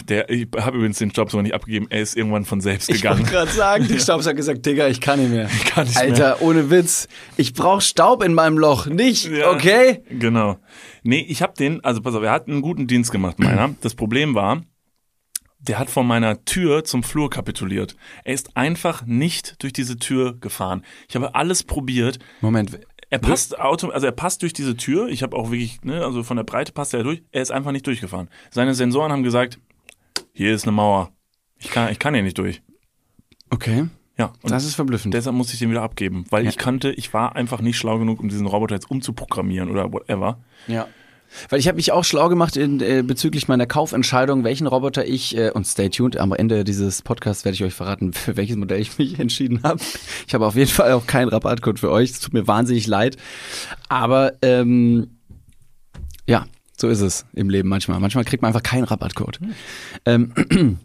Der, ich habe übrigens den Staubsauger nicht abgegeben. Er ist irgendwann von selbst Ich gegangen. wollte gerade sagen, der Staubsauger hat gesagt, Digga, ich kann nicht mehr. Ich kann nicht Alter, ohne Witz. Ich brauche Staub in meinem Loch, nicht, Ja. okay? Genau. Nee, ich habe den, also pass auf, er hat einen guten Dienst gemacht, meiner. Das Problem war, der hat vor meiner Tür zum Flur kapituliert. Er ist einfach nicht durch diese Tür gefahren. Ich habe alles probiert. Moment, Er passt auto, also er passt durch diese Tür. Ich habe auch wirklich, ne, also von der Breite passt er durch. Er ist einfach nicht durchgefahren. Seine Sensoren haben gesagt, hier ist eine Mauer. Ich kann, ich kann hier nicht durch. okay. Ja. Das ist verblüffend. deshalb musste ich den wieder abgeben, weil ich kannte, ich war einfach nicht schlau genug, um diesen Roboter jetzt umzuprogrammieren oder whatever. Ja. Weil ich habe mich auch schlau gemacht in, äh, bezüglich meiner Kaufentscheidung, welchen Roboter ich, äh, und stay tuned, am Ende dieses Podcasts werde ich euch verraten, für welches Modell ich mich entschieden habe. Ich habe auf jeden Fall auch keinen Rabattcode für euch. Es tut mir wahnsinnig leid. Aber ähm, ja, so ist es im Leben manchmal. Manchmal kriegt man einfach keinen Rabattcode. Ähm,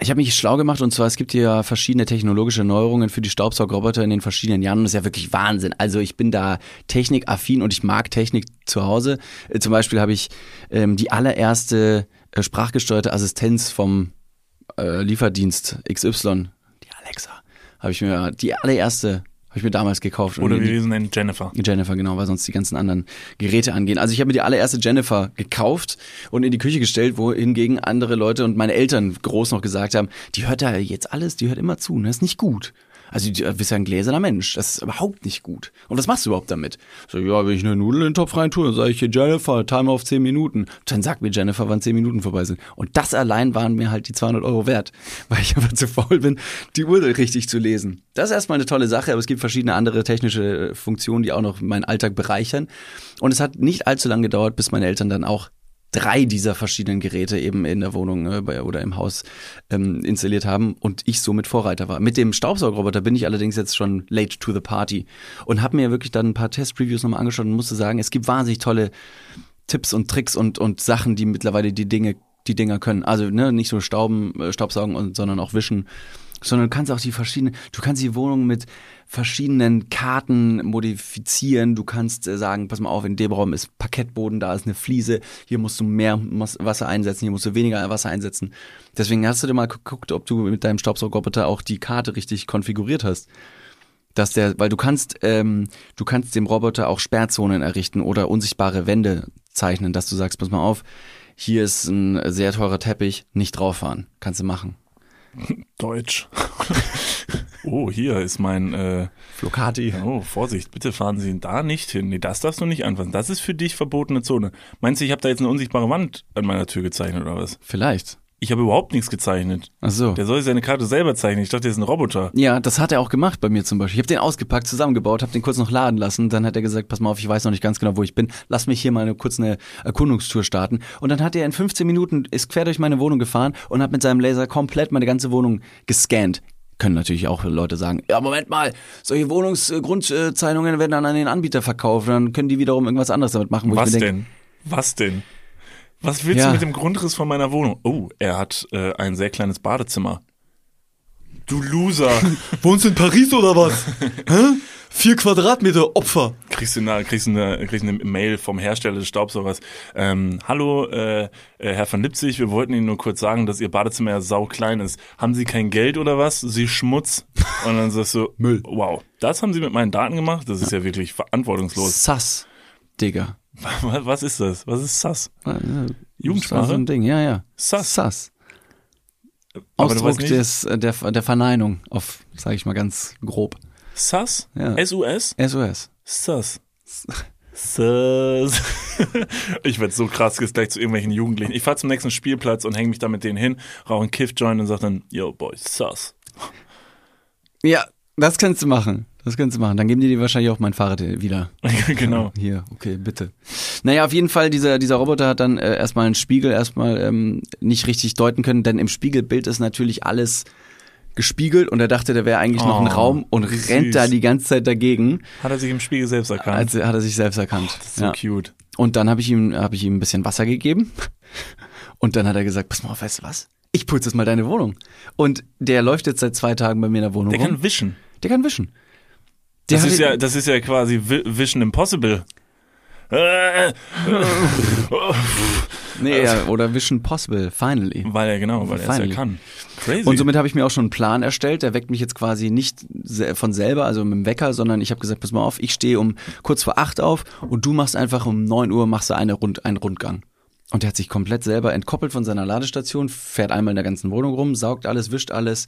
ich habe mich schlau gemacht und zwar, es gibt ja verschiedene technologische Neuerungen für die Staubsaugerroboter in den verschiedenen Jahren und das ist ja wirklich Wahnsinn. Also ich bin da technikaffin und ich mag Technik zu Hause. Äh, zum Beispiel habe ich ähm, die allererste äh, sprachgesteuerte Assistenz vom äh, Lieferdienst XY, die Alexa, habe ich mir, die allererste habe ich mir damals gekauft. Oder in wir sie nennen, Jennifer. Jennifer, genau, weil sonst die ganzen anderen Geräte angehen. Also ich habe mir die allererste Jennifer gekauft und in die Küche gestellt, wo hingegen andere Leute und meine Eltern groß noch gesagt haben, die hört da jetzt alles, die hört immer zu, ne? Das ist nicht gut. Also du bist ja ein gläserner Mensch, das ist überhaupt nicht gut. Und was machst du überhaupt damit? So, ja, wenn ich eine Nudel in den Topf rein tue, dann sage ich hier Jennifer, Timer auf 10 Minuten. Dann sagt mir Jennifer, wann 10 Minuten vorbei sind. Und das allein waren mir halt die 200 Euro wert, weil ich einfach zu faul bin, die Uhr richtig zu lesen. Das ist erstmal eine tolle Sache, aber es gibt verschiedene andere technische äh, Funktionen, die auch noch meinen Alltag bereichern. Und es hat nicht allzu lange gedauert, bis meine Eltern dann auch drei dieser verschiedenen Geräte eben in der Wohnung äh, oder im Haus ähm, installiert haben und ich somit Vorreiter war. Mit dem Staubsaugerroboter bin ich allerdings jetzt schon late to the party und habe mir wirklich dann ein paar Test-Previews nochmal angeschaut und musste sagen, es gibt wahnsinnig tolle Tipps und Tricks und, und Sachen, die mittlerweile die Dinge, die Dinger können. Also ne, nicht nur Stauben, äh, Staubsaugen, und, sondern auch wischen, sondern du kannst auch die verschiedenen, du kannst die Wohnung mit verschiedenen Karten modifizieren. Du kannst äh, sagen, pass mal auf, in dem Raum ist Parkettboden, da ist eine Fliese, hier musst du mehr Wasser einsetzen, hier musst du weniger Wasser einsetzen. Deswegen hast du dir mal geguckt, ob du mit deinem Staubsaugerroboter auch die Karte richtig konfiguriert hast dass der, weil du kannst, ähm, du kannst dem Roboter auch Sperrzonen errichten oder unsichtbare Wände zeichnen, dass du sagst, pass mal auf, hier ist ein sehr teurer Teppich, nicht drauf fahren, kannst du machen. Deutsch. oh, hier ist mein, äh, Flocati. oh, Vorsicht, bitte fahren Sie da nicht hin. Nee, das darfst du nicht anfassen. Das ist für dich verbotene Zone. Meinst du, ich habe da jetzt eine unsichtbare Wand an meiner Tür gezeichnet oder was? Vielleicht. Ich habe überhaupt nichts gezeichnet. Ach so. Der soll seine Karte selber zeichnen. Ich dachte, der ist ein Roboter. Ja, das hat er auch gemacht bei mir zum Beispiel. Ich habe den ausgepackt, zusammengebaut, habe den kurz noch laden lassen. Dann hat er gesagt, pass mal auf, ich weiß noch nicht ganz genau, wo ich bin. Lass mich hier mal eine, kurz eine Erkundungstour starten. Und dann hat er in 15 Minuten, ist quer durch meine Wohnung gefahren und hat mit seinem Laser komplett meine ganze Wohnung gescannt. Können natürlich auch Leute sagen, ja, Moment mal, solche Wohnungsgrundzeichnungen werden dann an den Anbieter verkauft. Dann können die wiederum irgendwas anderes damit machen. Was mir denke, denn? Was denn? Was willst Ja. du mit dem Grundriss von meiner Wohnung? Oh, er hat äh, ein sehr kleines Badezimmer. Du Loser. Wohnst du in Paris oder was? Hä? Vier Quadratmeter Opfer. kriegst du eine, kriegst du eine, kriegst eine Mail vom Hersteller des Staubsaugers. Ähm, Hallo, äh, äh, Herr von Lipzig, wir wollten Ihnen nur kurz sagen, dass Ihr Badezimmer ja sau klein ist. Haben Sie kein Geld oder was? Sie Schmutz? Und dann sagst du, Müll. Wow, das haben Sie mit meinen Daten gemacht? Das ist ja wirklich verantwortungslos. Sass, Digga. Was ist das? Was ist Sass? Das Jugendsprache? so ein Ding, ja, ja. Sass. Du Ausdruck des, äh, der, der Verneinung auf, sage ich mal ganz grob. Sass? Ja. S-U-S? Sass. Sass. ich werde so krass gleich zu irgendwelchen Jugendlichen. Ich fahre zum nächsten Spielplatz und hänge mich da mit denen hin, rauche einen Kiff-Joint und sag dann, yo, boy, sass. Ja, das kannst du machen. Das kannst du machen. Dann geben die dir wahrscheinlich auch mein Fahrrad wieder. genau. Hier, okay, bitte. Naja, auf jeden Fall, dieser, dieser Roboter hat dann äh, erstmal einen Spiegel erstmal ähm, nicht richtig deuten können, denn im Spiegelbild ist natürlich alles gespiegelt und er dachte, der wäre eigentlich noch ein Oh, Raum und wie rennt süß. da die ganze Zeit dagegen. Hat er sich im Spiegel selbst erkannt. Also hat er sich selbst erkannt. das ist so ja. cute. Und dann habe ich ihm habe ich ihm ein bisschen Wasser gegeben und dann hat er gesagt, pass mal auf, weißt du was? Ich putze jetzt mal deine Wohnung. Und der läuft jetzt seit zwei Tagen bei mir in der Wohnung Der rum. kann wischen. Der kann wischen. Das ist, ja, das ist ja quasi Vi- Vision Impossible. Nee, ja, oder Vision Possible, finally. weil er genau, weil er es ja kann. Crazy. Und somit habe ich mir auch schon einen Plan erstellt. Der weckt mich jetzt quasi nicht von selber, also mit dem Wecker, sondern ich habe gesagt, pass mal auf, ich stehe um kurz vor acht auf und du machst einfach um neun Uhr machst du eine Rund, einen Rundgang. Und der hat sich komplett selber entkoppelt von seiner Ladestation, fährt einmal in der ganzen Wohnung rum, saugt alles, wischt alles.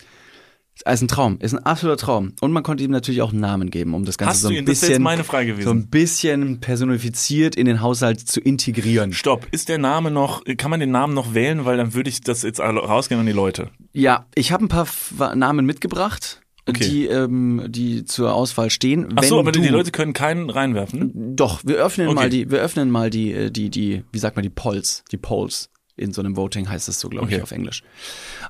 Ist ein Traum, ist ein absoluter Traum. Und man konnte ihm natürlich auch einen Namen geben, um das Ganze Hast so du ein ihn, das wäre bisschen, jetzt meine Frage so gewesen. ein bisschen personifiziert in den Haushalt zu integrieren. Stopp, ist der Name noch, kann man den Namen noch wählen, weil dann würde ich das jetzt rausgehen an die Leute. Ja, ich habe ein paar Namen mitgebracht, Okay. die, ähm, die zur Auswahl stehen. Ach so, aber du, die Leute können keinen reinwerfen. Doch, wir öffnen Okay. mal die, wir öffnen mal die, äh, die, die, wie sagt man, die Polls, die Polls. In so einem Voting heißt es so, glaube ich, Okay. auf Englisch.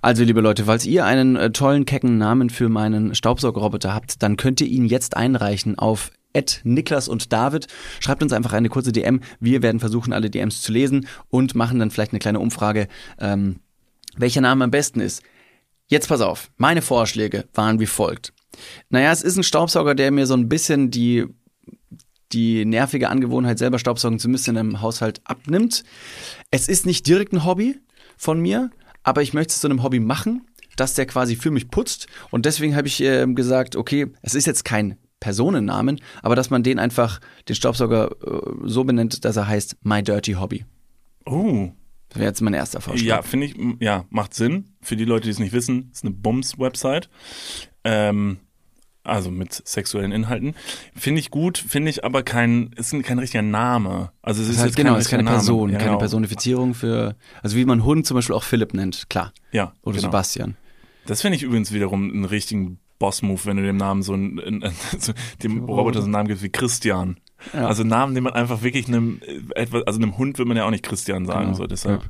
Also, liebe Leute, falls ihr einen äh, tollen, kecken Namen für meinen Staubsaugerroboter habt, dann könnt ihr ihn jetzt einreichen auf Ed Niklas und David. Schreibt uns einfach eine kurze DM. Wir werden versuchen, alle DMs zu lesen und machen dann vielleicht eine kleine Umfrage, ähm, welcher Name am besten ist. Jetzt pass auf, meine Vorschläge waren wie folgt. Naja, es ist ein Staubsauger, der mir so ein bisschen die, die nervige Angewohnheit, selber Staubsaugen zu müssen, in einem Haushalt abnimmt. Es ist nicht direkt ein Hobby von mir, aber ich möchte es zu einem Hobby machen, dass der quasi für mich putzt. Und deswegen habe ich äh, gesagt, okay, es ist jetzt kein Personennamen, aber dass man den einfach, den Staubsauger äh, so benennt, dass er heißt My Dirty Hobby. Oh, Das wäre jetzt mein erster Vorschlag. ja, finde ich, ja, macht Sinn. Für die Leute, die es nicht wissen, ist eine Bums-Website. Ähm, also mit sexuellen Inhalten. Finde ich gut, finde ich aber kein, ist kein richtiger Name. Also es Das ist heißt, jetzt genau, kein es ist keine Name. Person, Ja, keine genau. Personifizierung für, also wie man Hund zum Beispiel auch Philipp nennt, klar. Ja, Oder genau. Sebastian. Das finde ich übrigens wiederum einen richtigen Boss-Move, wenn du dem Namen so einen, einen- so dem Roboter so einen Namen gibst wie Christian. Ja. Also Namen, den man einfach wirklich einem äh, etwas, also einem Hund will man ja auch nicht Christian sagen, Genau. so deshalb.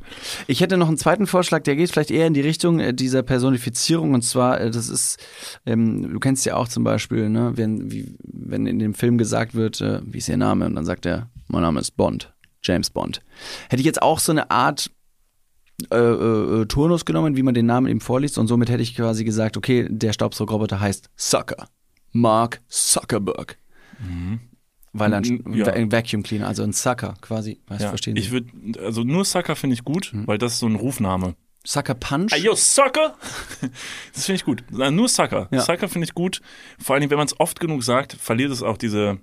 Ich hätte noch einen zweiten Vorschlag, der geht vielleicht eher in die Richtung äh, dieser Personifizierung und zwar, äh, das ist, ähm, du kennst ja auch zum Beispiel, ne, wenn, wie, wenn in dem Film gesagt wird, äh, wie ist ihr Name? Und dann sagt er, mein Name ist Bond, James Bond. Hätte ich jetzt auch so eine Art äh, äh, Turnus genommen, wie man den Namen eben vorliest und somit hätte ich quasi gesagt, okay, der Staubsaugerroboter heißt Sucker. Mark Zuckerberg. Weil er ein, Mhm. Ja. Vacuum Cleaner, also ein Sucker quasi, weißt du, Ja, verstehen ich Sie? würde, also nur Sucker finde ich gut, Mhm. weil das ist so ein Rufname. Sucker Punch? Ayo, Sucker! Das finde ich gut. Nur Sucker. Ja. Sucker finde ich gut. Vor allen Dingen, wenn man es oft genug sagt, verliert es auch diese,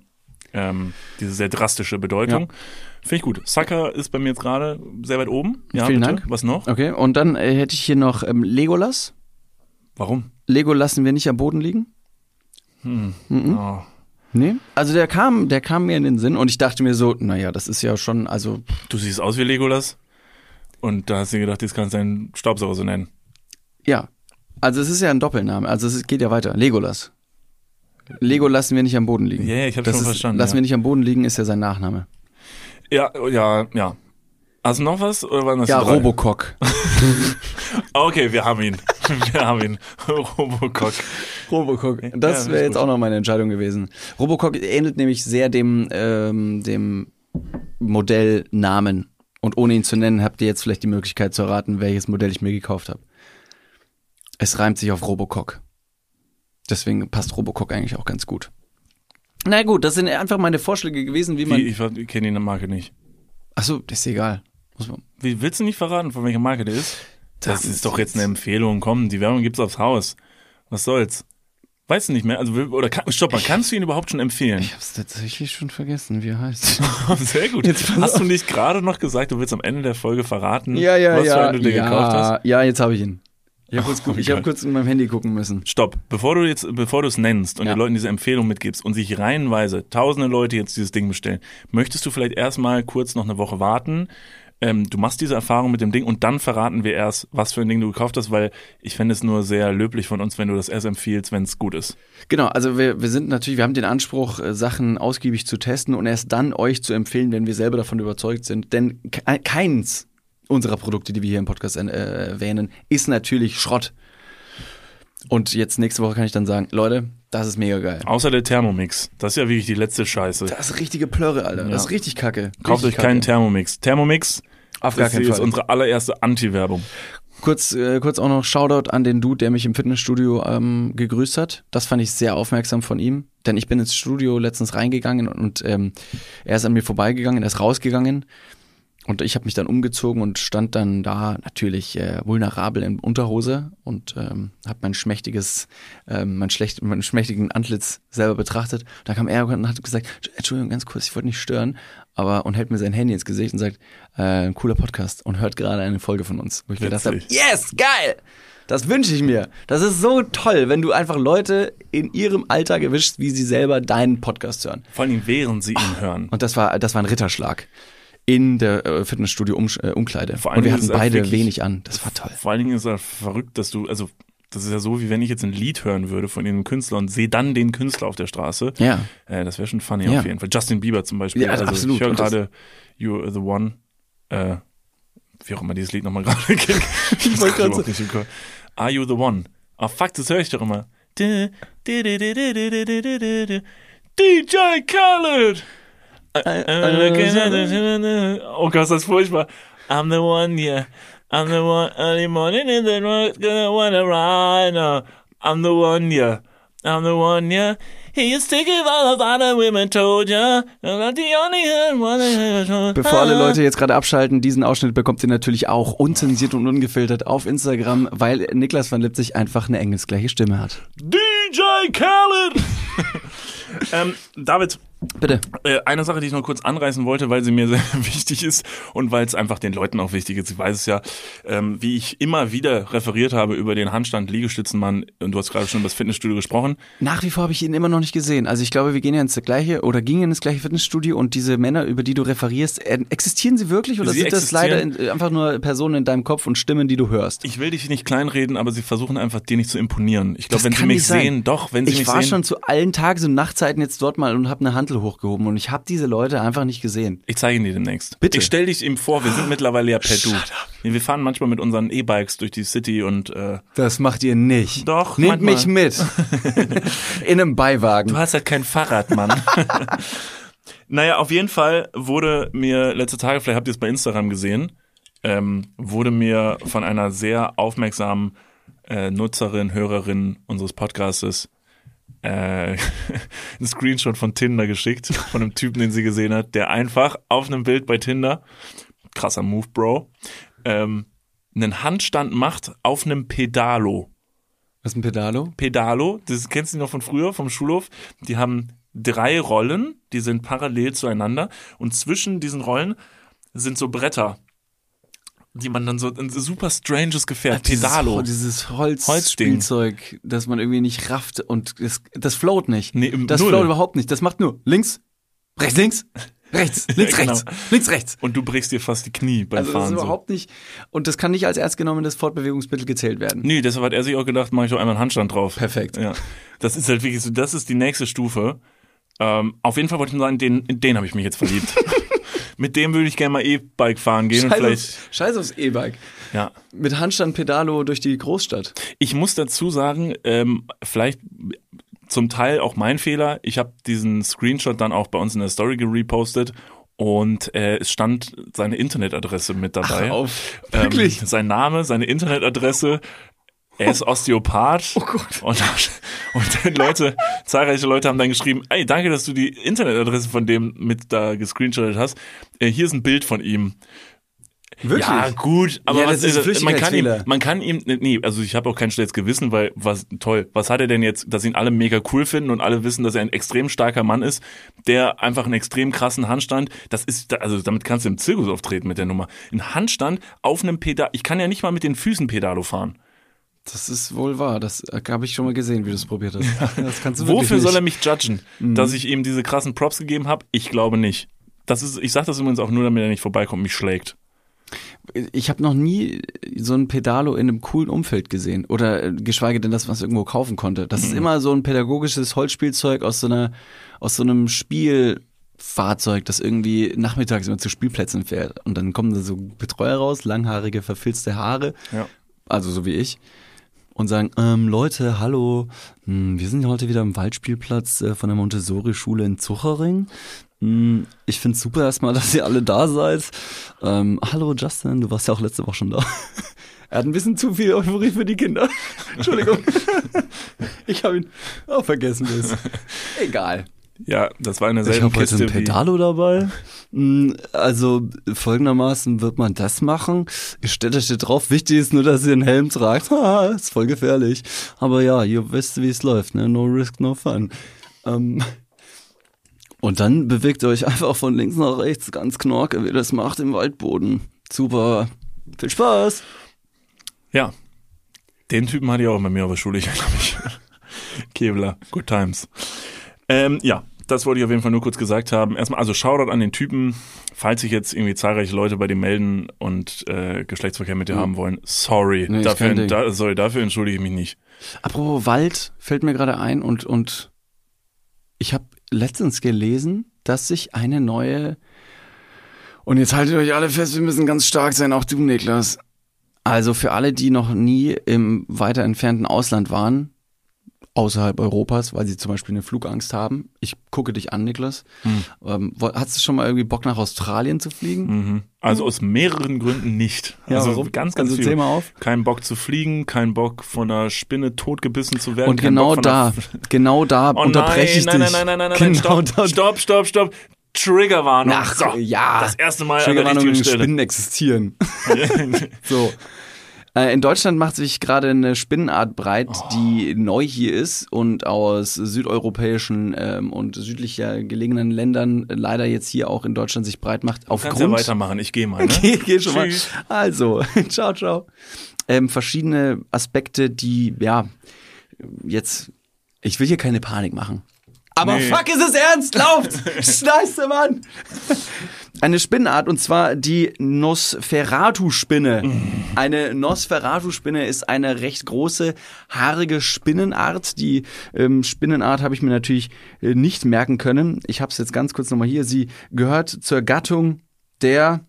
ähm, diese sehr drastische Bedeutung. Finde ich gut. Sucker ist bei mir jetzt gerade sehr weit oben. Ja, Vielen bitte. Dank. Was noch? Okay, und dann äh, hätte ich hier noch ähm, Legolas. Warum? Lego lassen wir nicht am Boden liegen. Oh. Nee. Also der kam, der kam mir in den Sinn und ich dachte mir so, naja, das ist ja schon, also Du siehst aus wie Legolas. Und da hast du dir gedacht, jetzt kannst du deinen Staubsauger so nennen. ja. Also es ist ja ein Doppelname, also es geht ja weiter. Legolas. Lego lassen wir nicht am Boden liegen. Ja, ja, ich hab's Das schon ist, verstanden, Lassen ja. wir nicht am Boden liegen, ist ja sein Nachname. Ja, ja, ja. Hast du noch was? Oder waren das Ja, drei? Robocock. Okay, wir haben ihn. Wir haben ihn. Robocock. Robocock. Das wäre jetzt gut. auch noch meine Entscheidung gewesen. Robocock ähnelt nämlich sehr dem, ähm, dem Modellnamen. Und ohne ihn zu nennen, habt ihr jetzt vielleicht die Möglichkeit zu erraten, welches Modell ich mir gekauft habe. Es reimt sich auf Robocock. Deswegen passt Robocock eigentlich auch ganz gut. Na gut, das sind einfach meine Vorschläge gewesen, wie man. Wie, ich ich kenne die Marke nicht. Achso, das ist egal. Wie, willst du nicht verraten, von welcher Marke der ist? Das, ist doch jetzt eine Empfehlung. Komm, die Werbung gibt's aufs Haus. Was soll's? Weißt du nicht mehr? Also, oder kann, stopp mal, kannst du ihn überhaupt schon empfehlen? Ich hab's tatsächlich schon vergessen, wie er heißt. Sehr gut. Jetzt Hast du nicht gerade noch gesagt, du willst am Ende der Folge verraten, ja, ja, was für ja. einen du dir ja, gekauft hast? Ja, jetzt habe ich ihn. Ich habe Oh kurz, ich hab kurz in meinem Handy gucken müssen. Stopp, bevor du jetzt, bevor du es nennst und Ja. den Leuten diese Empfehlung mitgibst und sich reihenweise tausende Leute jetzt dieses Ding bestellen, möchtest du vielleicht erstmal kurz noch eine Woche warten? Ähm, du machst diese Erfahrung mit dem Ding und dann verraten wir erst, was für ein Ding du gekauft hast, weil ich fände es nur sehr löblich von uns, wenn du das erst empfiehlst, wenn es gut ist. Genau, also wir, wir sind natürlich, wir haben den Anspruch, äh, Sachen ausgiebig zu testen und erst dann euch zu empfehlen, wenn wir selber davon überzeugt sind. Denn ke keins unserer Produkte, die wir hier im Podcast äh, erwähnen, ist natürlich Schrott. Und jetzt nächste Woche kann ich dann sagen, Leute, das ist mega geil. Außer der Thermomix. Das ist ja wirklich die letzte Scheiße. Das ist richtige Plörre, Alter. Das ist richtig kacke. Kauft euch Richtig keinen kacke. Thermomix. Thermomix Auf gar das keinen ist Fall. unsere allererste Anti-Werbung. Kurz, äh, kurz auch noch Shoutout an den Dude, der mich im Fitnessstudio ähm, gegrüßt hat. Das fand ich sehr aufmerksam von ihm, denn ich bin ins Studio letztens reingegangen und ähm, er ist an mir vorbeigegangen, er ist rausgegangen und ich habe mich dann umgezogen und stand dann da natürlich äh, vulnerabel in Unterhose und ähm, habe mein schmächtiges, ähm, mein schlecht, meinen schmächtigen Antlitz selber betrachtet. Da kam er und hat gesagt, Entschuldigung, ganz kurz, ich wollte nicht stören, aber und hält mir sein Handy ins Gesicht und sagt, äh, cooler Podcast und hört gerade eine Folge von uns, wo ich gedacht habe, Witzig. yes, geil. Das wünsche ich mir. Das ist so toll, wenn du einfach Leute in ihrem Alltag erwischst, wie sie selber deinen Podcast hören. Vor allem während sie ihn hören. Und das war, das war ein Ritterschlag in der äh, Fitnessstudio-Umkleide. Vor allen Und wir hatten beide wirklich- wenig an. Das war toll. Vor allen Dingen ist er verrückt, dass du, also das ist ja so, wie wenn ich jetzt ein Lied hören würde von einem Künstler und sehe dann den Künstler auf der Straße. Ja. Äh, das wäre schon funny ja. auf jeden Fall. Justin Bieber zum Beispiel. Ja, also, also absolut. Ich höre gerade You're the One. Äh, wie auch immer dieses Lied nochmal gerade klingt. ich wollte gerade so. Are You the One? Ah, oh, fuck, das höre ich doch immer. DJ Khaled! Oh Gott, das ist furchtbar. I'm the one, yeah. I'm the one early morning in the road, gonna wanna ride. now. I'm the one, yeah. I'm the one, yeah. He is taking all of other women told ya. I'm not the only one. Bevor alle Leute jetzt gerade abschalten, diesen Ausschnitt bekommt ihr natürlich auch unzensiert und ungefiltert auf Instagram, weil Niklas van Lipzig einfach eine engelsgleiche Stimme hat. DJ Khaled! ähm, David, Bitte. Äh, eine Sache, die ich noch kurz anreißen wollte, weil sie mir sehr wichtig ist und weil es einfach den Leuten auch wichtig ist. Ich weiß es ja, ähm, wie ich immer wieder referiert habe über den Handstand Liegestützenmann und du hast gerade schon über das Fitnessstudio gesprochen. Nach wie vor habe ich ihn immer noch nicht gesehen. Also ich glaube, wir gehen ja ins gleiche oder gingen ins gleiche Fitnessstudio und diese Männer, über die du referierst, äh, existieren sie wirklich oder Sie sind das leider in, äh, einfach nur Personen in deinem Kopf und Stimmen, die du hörst? Ich will dich nicht kleinreden, aber sie versuchen einfach dir nicht zu imponieren. Ich glaube, wenn sie mich sehen, doch, wenn sie Ich mich war sehen. schon zu allen Tages- und Nachtzeiten jetzt dort mal und habe eine Hantel hochgehoben und ich habe diese Leute einfach nicht gesehen. Ich zeige ihn dir demnächst. Bitte. Ich stell dich ihm vor, wir sind mittlerweile ja per Du. Up. Wir fahren manchmal mit unseren E-Bikes durch die City und äh, Das macht ihr nicht. Doch, Nehmt manchmal. mich mit. In einem Beiwagen. Du hast halt kein Fahrrad, Mann. naja, auf jeden Fall wurde mir letzte Tage, vielleicht habt ihr es bei Instagram gesehen, ähm, wurde mir von einer sehr aufmerksamen äh, Nutzerin, Hörerin unseres Podcastes äh, ein Screenshot von Tinder geschickt, von einem Typen, den sie gesehen hat, der einfach auf einem Bild bei Tinder, krasser Move, Bro, ähm, einen Handstand macht auf einem Pedalo. Was ist ein Pedalo? Pedalo, das kennst du noch von früher, vom Schulhof. Die haben drei Rollen, die sind parallel zueinander und zwischen diesen Rollen sind so Bretter, die man dann so ein super stranges Gefährt, Pedalo. Dieses, dieses Holzding. Holzspielzeug, das man irgendwie nicht rafft und das, das float nicht. Nee, im das Null. float überhaupt nicht. Das macht nur links, rechts, links, rechts, links, Ja, genau. rechts, links, rechts. Und du brichst dir fast die Knie beim Also das ist Fahren. So. überhaupt nicht, und das kann nicht als ernst genommenes Fortbewegungsmittel gezählt werden. Nee, deshalb hat er sich auch gedacht, mache ich doch einmal einen Handstand drauf. Perfekt. Ja. Das ist halt wirklich so, das ist die nächste Stufe. Ähm, auf jeden Fall wollte ich nur sagen, den, in den habe ich mich jetzt verliebt. Mit dem würde ich gerne mal E-Bike fahren gehen und Scheiß, vielleicht, aufs, Scheiß aufs E-Bike. ja. Mit Handstand Pedalo durch die Großstadt. Ich muss dazu sagen, ähm, vielleicht zum Teil auch mein Fehler. Ich habe diesen Screenshot dann auch bei uns in der Story gerepostet und äh, es stand seine Internetadresse mit dabei. auf. Ähm, Wirklich? sein Name, seine Internetadresse. Er ist Osteopath. Oh Gott. Und, und dann Leute, zahlreiche Leute haben dann geschrieben, ey, danke, dass du die Internetadresse von dem mit da gescreenshottet hast. Äh, hier ist ein Bild von ihm. Wirklich? Ja, gut, aber Ja, was ist ist, man kann ihm, man kann ihm, nee, also ich habe auch kein schlechtes Gewissen, weil was toll, was hat er denn jetzt, dass ihn alle mega cool finden und alle wissen, dass er ein extrem starker Mann ist, der einfach einen extrem krassen Handstand, das ist, also damit kannst du im Zirkus auftreten mit der Nummer. Ein Handstand auf einem Pedal, ich kann ja nicht mal mit den Füßen Pedalo fahren. Das ist wohl wahr. Das äh, habe ich schon mal gesehen, wie du es probiert hast. Das kannst du wirklich Wofür. Mhm. soll er mich judgen? Dass ich ihm diese krassen Props gegeben habe? Ich glaube nicht. Das ist, ich sage das übrigens auch nur, damit er nicht vorbeikommt, und mich schlägt. Ich habe noch nie so ein Pedalo in einem coolen Umfeld gesehen oder äh, geschweige denn das, was man irgendwo kaufen konnte. Das ist immer so ein pädagogisches Holzspielzeug aus so einer aus so einem Spielfahrzeug, das irgendwie nachmittags immer zu Spielplätzen fährt und dann kommen da so Betreuer raus, langhaarige verfilzte Haare, Ja. also so wie ich. Und sagen, ähm, Leute, hallo, hm, wir sind ja heute wieder am Waldspielplatz äh, von der Montessori-Schule in Zuchering. Hm, Ich finde super erstmal, dass ihr alle da seid. Ähm, hallo Justin, du warst ja auch letzte Woche schon da. Er hat ein bisschen zu viel Euphorie für die Kinder. Entschuldigung. Ich habe ihn auch vergessen. Ist. Egal. Ja, das war in Ich derselben habe heute ein Pedalo dabei. Mm, Also folgendermaßen wird man das machen. Ich stelle euch hier drauf. Wichtig ist nur, dass ihr einen Helm tragt. Haha, ist voll gefährlich. Aber ja, ihr wisst, wie es läuft. Ne? No risk, no fun. Ähm, und dann bewegt ihr euch einfach von links nach rechts ganz knorke, wie das macht im Waldboden. Super. Viel Spaß. Ja. Den Typen hatte ich auch bei mir auf der Schule, glaube ich. Kevlar, good times. Ähm, ja, das wollte ich auf jeden Fall nur kurz gesagt haben. Erstmal, also Shoutout an den Typen. Falls sich jetzt irgendwie zahlreiche Leute bei dir melden und äh, Geschlechtsverkehr mit dir haben wollen, sorry. Nee, dafür, da, sorry, dafür entschuldige ich mich nicht. Apropos Wald fällt mir gerade ein und, und ich habe letztens gelesen, dass sich eine neue und jetzt haltet euch alle fest, wir müssen ganz stark sein, auch du, Niklas. Also für alle, die noch nie im weiter entfernten Ausland waren, außerhalb Europas, weil sie zum Beispiel eine Flugangst haben. Ich gucke dich an, Niklas. Ähm, wo- hast du schon mal irgendwie Bock nach Australien zu fliegen? Mhm. Also aus mehreren Gründen nicht. Ja, also warum? ganz, ganz Also viel. zähl mal auf. Kein Bock zu fliegen, kein Bock von einer Spinne totgebissen zu werden. Und genau da, genau da Oh unterbreche ich nein, dich. nein, nein, nein, nein, nein, genau stopp, da. stopp, stopp, stopp. Triggerwarnung. Ach, so, ja. Das erste Mal an der Triggerwarnung, richtigen Stelle. Spinnen existieren. So. Äh, In Deutschland macht sich gerade eine Spinnenart breit, Oh. die neu hier ist und aus südeuropäischen ähm, und südlicher gelegenen Ländern leider jetzt hier auch in Deutschland sich breit macht. Du kannst ja weitermachen, ich gehe mal. Ne? Geh, geh schon mal. Tschüss. Also, ciao, ciao. Ähm, verschiedene Aspekte, die, ja, jetzt, ich will hier keine Panik machen. Aber Nee. fuck, ist es ernst? Lauft! Scheiße, Mann! Eine Spinnenart, und zwar die Nosferatu-Spinne. Eine Nosferatu-Spinne ist eine recht große, haarige Spinnenart. Die ähm, Spinnenart habe ich mir natürlich äh, nicht merken können. Ich habe es jetzt ganz kurz nochmal hier. Sie gehört zur Gattung der,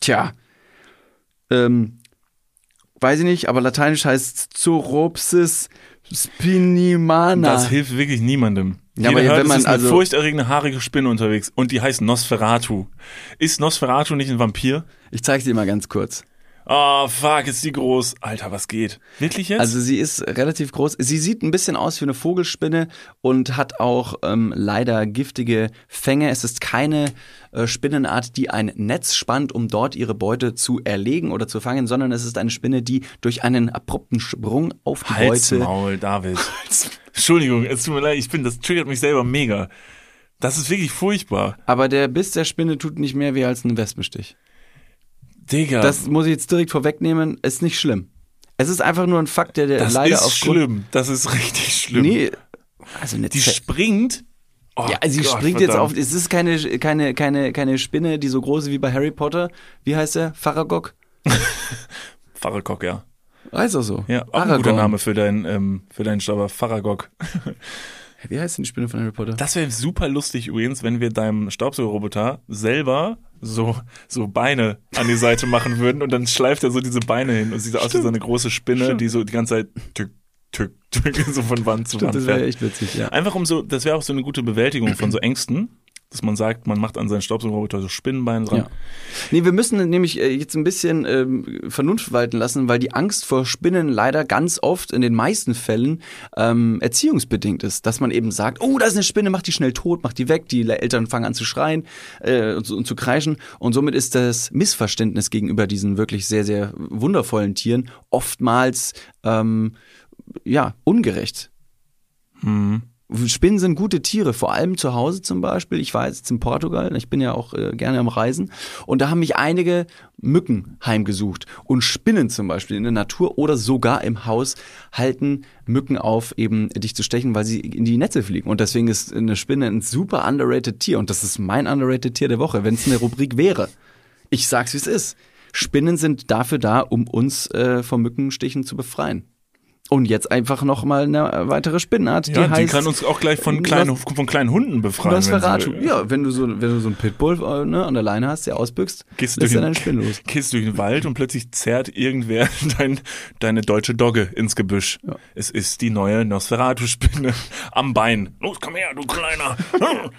tja, ähm, weiß ich nicht, aber lateinisch heißt Zoropsis spinimana. Das hilft wirklich niemandem. Ja, Jeder aber hört, wenn man ist eine also- furchterregende haarige Spinne unterwegs und die heißt Nosferatu. Ist Nosferatu nicht ein Vampir? Ich zeig's dir mal ganz kurz. Oh, fuck, ist die groß. Alter, was geht? Wirklich jetzt? Also sie ist relativ groß. Sie sieht ein bisschen aus wie eine Vogelspinne und hat auch ähm, leider giftige Fänge. Es ist keine äh, Spinnenart, die ein Netz spannt, um dort ihre Beute zu erlegen oder zu fangen, sondern es ist eine Spinne, die durch einen abrupten Sprung auf die Halt's Beute Maul, David. Entschuldigung, es tut mir leid, ich bin, das triggert mich selber mega. Das ist wirklich furchtbar. Aber der Biss der Spinne tut nicht mehr weh als ein Wespenstich. Digga. Das muss ich jetzt direkt vorwegnehmen. Ist nicht schlimm. Es ist einfach nur ein Fakt, der, der das leider ist aufgrund. schlimm. Das ist richtig schlimm. Nee, also eine Die Ze- springt. Oh Ja, sie Gott, springt jetzt verdammt. auf. Es ist keine, keine, keine, keine Spinne, die so groß ist wie bei Harry Potter. Wie heißt er? Faragog? Faragog, ja. Heißt auch so. Ja, auch ein guter Name für deinen, ähm, für deinen Stauber. Faragog. Wie heißt denn die Spinne von Harry Potter? Das wäre super lustig übrigens, wenn wir deinem Staubsaugerroboter selber so, so Beine an die Seite machen würden und dann schleift er so diese Beine hin und sieht aus wie so eine große Spinne, die so die ganze Zeit tück, tück, tück, so von Wand zu Stimmt, Wand das wäre echt witzig, ja. Einfach um so, das wäre auch so eine gute Bewältigung von so Ängsten, dass man sagt, man macht an seinen Staubsaugerroboter so Spinnenbeine dran. Ja. Nee, wir müssen nämlich äh, jetzt ein bisschen ähm, Vernunft walten lassen, weil die Angst vor Spinnen leider ganz oft in den meisten Fällen ähm, erziehungsbedingt ist. Dass man eben sagt, oh, da ist eine Spinne, mach die schnell tot, mach die weg. Die Eltern fangen an zu schreien äh, und, zu, und zu kreischen. Und somit ist das Missverständnis gegenüber diesen wirklich sehr, sehr wundervollen Tieren oftmals ähm, ja ungerecht. Mhm. Spinnen sind gute Tiere, vor allem zu Hause zum Beispiel. Ich war jetzt in Portugal, ich bin ja auch äh, gerne am Reisen und da haben mich einige Mücken heimgesucht. Und Spinnen zum Beispiel in der Natur oder sogar im Haus halten Mücken auf, eben dich zu stechen, weil sie in die Netze fliegen. Und deswegen ist eine Spinne ein super underrated Tier und das ist mein underrated Tier der Woche, wenn es eine Rubrik wäre. Ich sag's, wie es ist. Spinnen sind dafür da, um uns äh, vor Mückenstichen zu befreien. Und jetzt einfach noch mal eine weitere Spinnenart, die Ja, die, heißt kann uns auch gleich von kleinen, von kleinen Hunden befreien. wenn Nosferatu. will. Ja, wenn du so, wenn du so einen Pitbull äh, ne, an der Leine hast, der ausbüchst, Gehst du durch den- deine Spinne los. Gehst durch den Wald und plötzlich zerrt irgendwer dein, deine deutsche Dogge ins Gebüsch. Es ist die neue Nosferatu-Spinne am Bein. Los, komm her, du Kleiner.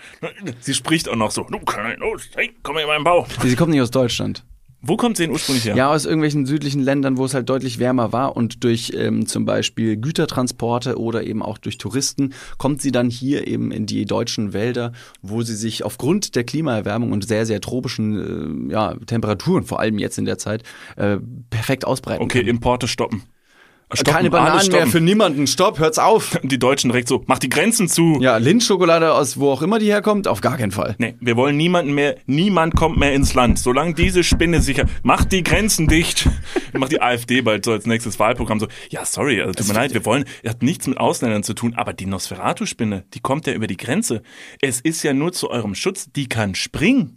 Sie spricht auch noch so. Du Kleiner, los, hey, komm her in meinen Bauch. Sie kommt nicht aus Deutschland. Wo kommt sie denn ursprünglich her? Ja, aus irgendwelchen südlichen Ländern, wo es halt deutlich wärmer war und durch ähm, zum Beispiel Gütertransporte oder eben auch durch Touristen kommt sie dann hier eben in die deutschen Wälder, wo sie sich aufgrund der Klimaerwärmung und sehr, sehr tropischen äh, ja, Temperaturen, vor allem jetzt in der Zeit, äh, perfekt ausbreiten Okay, kann. Importe stoppen. Stoppen, Keine Bananen mehr stoppen. für niemanden. Stopp, hört's auf. Die Deutschen direkt so, mach die Grenzen zu. Ja, Lindschokolade aus wo auch immer die herkommt, auf gar keinen Fall. Nee, wir wollen niemanden mehr, niemand kommt mehr ins Land. Solange diese Spinne sicher, macht die Grenzen dicht. Macht die AfD bald so als nächstes Wahlprogramm so, ja, sorry, also tut mir leid, wir wollen, hat nichts mit Ausländern zu tun, aber die Nosferatu-Spinne, die kommt ja über die Grenze. Es ist ja nur zu eurem Schutz, die kann springen.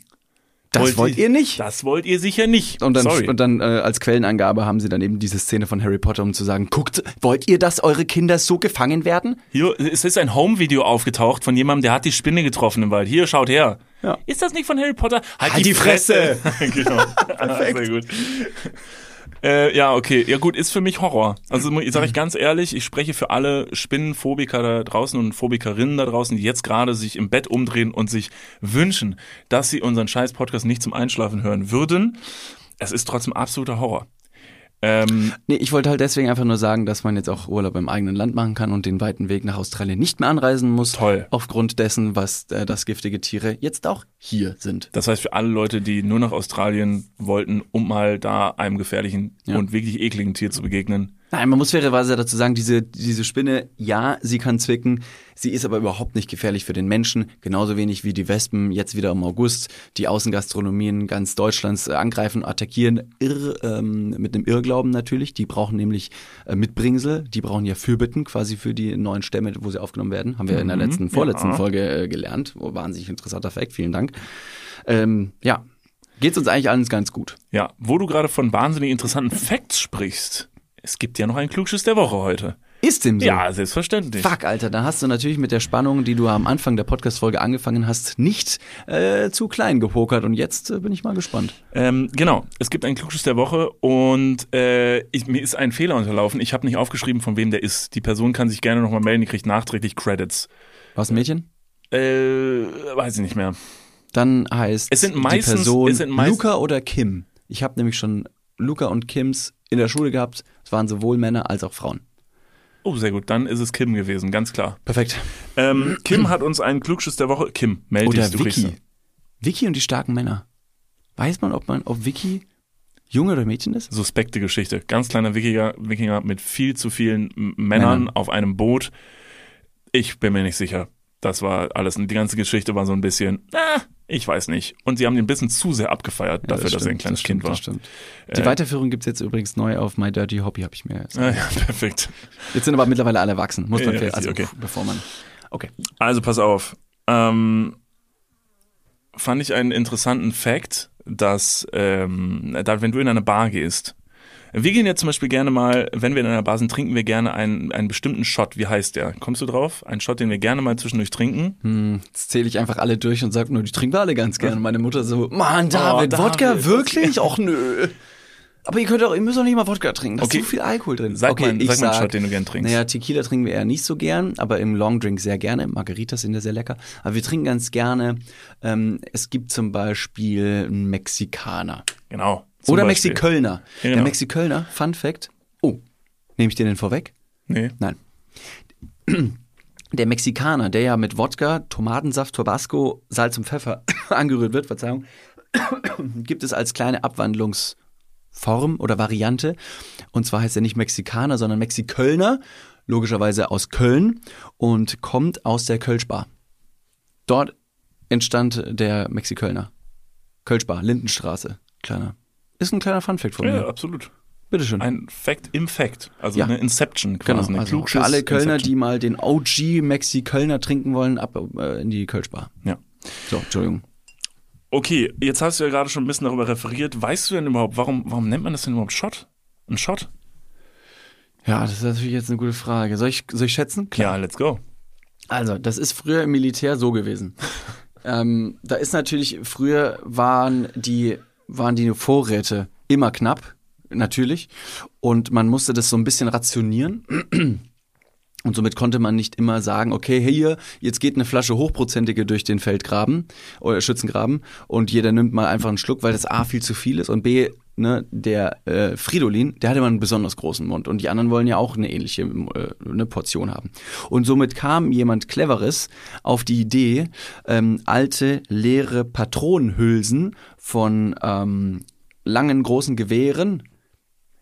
Das wollt ihr nicht. Das wollt ihr sicher nicht. Und dann, sorry. und dann äh, als Quellenangabe haben sie dann eben diese Szene von Harry Potter, um zu sagen, guckt, wollt ihr, dass eure Kinder so gefangen werden? Hier, es ist ein Home-Video aufgetaucht von jemandem, der hat die Spinne getroffen im Wald. Hier, schaut her. Ja. Ist das nicht von Harry Potter? Halt die Fresse. genau. Sehr gut. Äh, ja, okay. Ja gut, ist für mich Horror. Also sage ich ganz ehrlich, ich spreche für alle Spinnenphobiker da draußen und Phobikerinnen da draußen, die jetzt gerade sich im Bett umdrehen und sich wünschen, dass sie unseren scheiß Podcast nicht zum Einschlafen hören würden. Es ist trotzdem absoluter Horror. Ähm, Nee, ich wollte halt deswegen einfach nur sagen, dass man jetzt auch Urlaub im eigenen Land machen kann und den weiten Weg nach Australien nicht mehr anreisen muss. Toll. Aufgrund dessen, was äh, das giftige Tiere jetzt auch hier sind. Das heißt, für alle Leute, die nur nach Australien wollten, um mal da einem gefährlichen Ja. und wirklich ekligen Tier zu begegnen. Nein, man muss fairerweise dazu sagen, diese, diese Spinne, ja, sie kann zwicken, sie ist aber überhaupt nicht gefährlich für den Menschen, genauso wenig wie die Wespen jetzt wieder im August die Außengastronomien ganz Deutschlands äh, angreifen, attackieren, irr, ähm, mit einem Irrglauben natürlich, die brauchen nämlich äh, Mitbringsel, die brauchen ja Fürbitten quasi für die neuen Stämme, wo sie aufgenommen werden, haben wir in der letzten, vorletzten ja. Folge äh, gelernt, wahnsinnig interessanter Fakt, vielen Dank. Ähm, ja, geht's uns eigentlich allen ganz gut. Ja, wo du gerade von wahnsinnig interessanten Facts sprichst. Es gibt ja noch ein Klugschiss der Woche heute. Ist dem so? Ja, selbstverständlich. Fuck, Alter, da hast du natürlich mit der Spannung, die du am Anfang der Podcast-Folge angefangen hast, nicht äh, zu klein gepokert und jetzt äh, bin ich mal gespannt. Ähm, genau, es gibt einen Klugschiss der Woche und äh, ich, mir ist ein Fehler unterlaufen. Ich habe nicht aufgeschrieben, von wem der ist. Die Person kann sich gerne nochmal melden, die kriegt nachträglich Credits. Was ein Mädchen? Äh, weiß ich nicht mehr. Dann heißt Es sind meistens- die Person es sind meist- Luca oder Kim. Ich habe nämlich schon Luca und Kims in der Schule gehabt. Es waren sowohl Männer als auch Frauen. Oh, sehr gut, dann ist es Kim gewesen, ganz klar. Perfekt. Ähm, Kim hat uns einen Klugschiss der Woche. Kim, melde Oder dich, kriegst Vicky. Vicky und die starken Männer. Weiß man, ob man, ob Vicky Junge oder Mädchen ist? suspekte Geschichte. Ganz kleiner Wikinger, Wikinger mit viel zu vielen Männern Männern. auf einem Boot. Ich bin mir nicht sicher. Das war alles. Die ganze Geschichte war so ein bisschen, ah, ich weiß nicht. Und sie haben ihn ein bisschen zu sehr abgefeiert dafür, dass er ein kleines stimmt, Kind war. Das stimmt. Die Äh, Weiterführung gibt's jetzt übrigens neu auf My Dirty Hobby, habe ich mir jetzt. Ah, ja, perfekt. Jetzt sind aber mittlerweile alle erwachsen. Muss man Ja, also okay. bevor man. Okay. Also pass auf. Ähm, fand ich einen interessanten Fact, dass ähm, da, wenn du in eine Bar gehst, wir gehen ja zum Beispiel gerne mal, wenn wir in einer Bar sind, trinken wir gerne einen, einen bestimmten Shot. Wie heißt der? Kommst du drauf? Ein Shot, den wir gerne mal zwischendurch trinken. Hm, jetzt zähle ich einfach alle durch und sage nur, die trinken wir alle ganz gerne. Und meine Mutter so, Mann, David, Oh, Wodka, David, wirklich? Och nö. Aber ihr könnt auch, ihr müsst auch nicht mal Wodka trinken. Da Okay. ist so viel Alkohol drin. Sag okay, mal, ich sag mal einen sag, Shot, den du gern trinkst. Naja, Tequila trinken wir eher nicht so gern, aber im Longdrink sehr gerne. Margaritas sind ja sehr lecker. Aber wir trinken ganz gerne, ähm, es gibt zum Beispiel einen Mexikaner. Genau. Oder Beispiel. Mexikölner. Ja, Der genau. Mexikölner, Fun Fact. Oh, nehme ich dir den vorweg? Nee. Nein. Der Mexikaner, der ja mit Wodka, Tomatensaft, Tabasco, Salz und Pfeffer angerührt wird, Verzeihung, gibt es als kleine Abwandlungsform oder Variante. Und zwar heißt er nicht Mexikaner, sondern Mexikölner, logischerweise aus Köln und kommt aus der Kölschbar. Dort entstand der Mexikölner. Kölschbar, Lindenstraße, kleiner. Ist ein kleiner Funfact von Ja, mir. absolut. Bitteschön. Ein Fact im Fact. Also Ja. eine Inception Genau, quasi. Eine also für alle Kölner, Inception. die mal den OG Mexi Kölner trinken wollen, ab äh, in die Kölschbar. Ja. So, Entschuldigung. Okay, jetzt hast du ja gerade schon ein bisschen darüber referiert. Weißt du denn überhaupt, warum, warum nennt man das denn überhaupt Shot? Ein Shot? Ja, das ist natürlich jetzt eine gute Frage. Soll ich, soll ich schätzen? Ja, let's go. Also, das ist früher im Militär so gewesen. ähm, da ist natürlich, früher waren die, waren die Vorräte immer knapp, natürlich. Und man musste das so ein bisschen rationieren. Und somit konnte man nicht immer sagen, okay, hier, jetzt geht eine Flasche hochprozentige durch den Feldgraben oder Schützengraben und jeder nimmt mal einfach einen Schluck, weil das A viel zu viel ist und B, ne, der äh, Fridolin, der hatte immer einen besonders großen Mund und die anderen wollen ja auch eine ähnliche äh, eine Portion haben. Und somit kam jemand Cleveres auf die Idee, ähm, alte leere Patronenhülsen von ähm, langen großen Gewehren,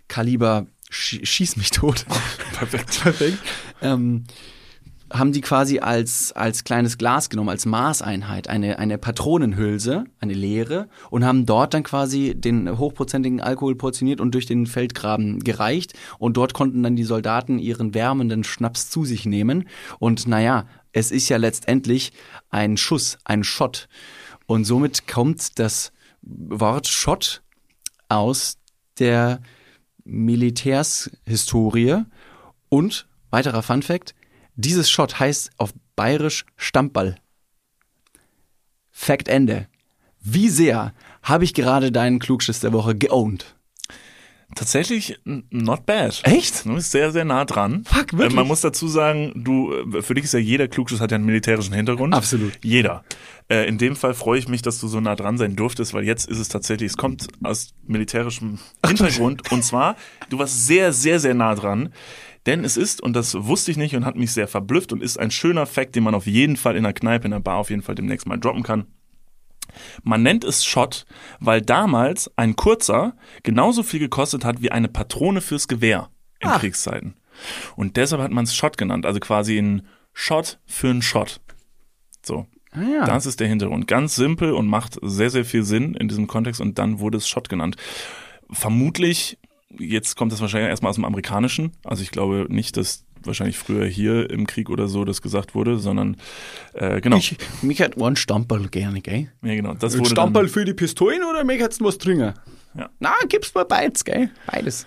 Kaliber sch schieß mich tot. Perfekt. Perfekt. Ähm, haben die quasi als, als kleines Glas genommen, als Maßeinheit, eine, eine Patronenhülse, eine leere, und haben dort dann quasi den hochprozentigen Alkohol portioniert und durch den Feldgraben gereicht. Und dort konnten dann die Soldaten ihren wärmenden Schnaps zu sich nehmen. Und naja, es ist ja letztendlich ein Schuss, ein Shot. Und somit kommt das Wort Shot aus der Militärshistorie. Und, weiterer Fun Fact, dieses Shot heißt auf bayerisch Stammball. Fact Ende. Wie sehr habe ich gerade deinen Klugschiss der Woche geowned? Tatsächlich not bad. Echt? Du bist sehr, sehr nah dran. Fuck, wirklich? Äh, Man muss dazu sagen, du, äh, für dich ist ja jeder Klugschuss hat ja einen militärischen Hintergrund. Absolut. Jeder. Äh, In dem Fall freue ich mich, dass du so nah dran sein durftest, weil jetzt ist es tatsächlich, es kommt aus militärischem Hintergrund. Und zwar, du warst sehr, sehr, sehr nah dran. Denn es ist, und das wusste ich nicht und hat mich sehr verblüfft und ist ein schöner Fact, den man auf jeden Fall in der Kneipe, in der Bar auf jeden Fall demnächst mal droppen kann. Man nennt es Shot, weil damals ein kurzer genauso viel gekostet hat wie eine Patrone fürs Gewehr in Ach. Kriegszeiten. Und deshalb hat man es Shot genannt, also quasi ein Shot für einen Shot. So. Ah, ja. Das ist der Hintergrund. Ganz simpel und macht sehr, sehr viel Sinn in diesem Kontext und dann wurde es Shot genannt. Vermutlich, jetzt kommt das wahrscheinlich erstmal aus dem Amerikanischen. Also ich glaube nicht, dass wahrscheinlich früher hier im Krieg oder so das gesagt wurde, sondern äh, genau. Ich, mich hätte einen Stamperl gerne, gell? ja, genau. Das Ein wurde Stamperl dann, für die Pistolen oder mich du was trinken? Ja. Na, gib's mal beides, gell? Beides.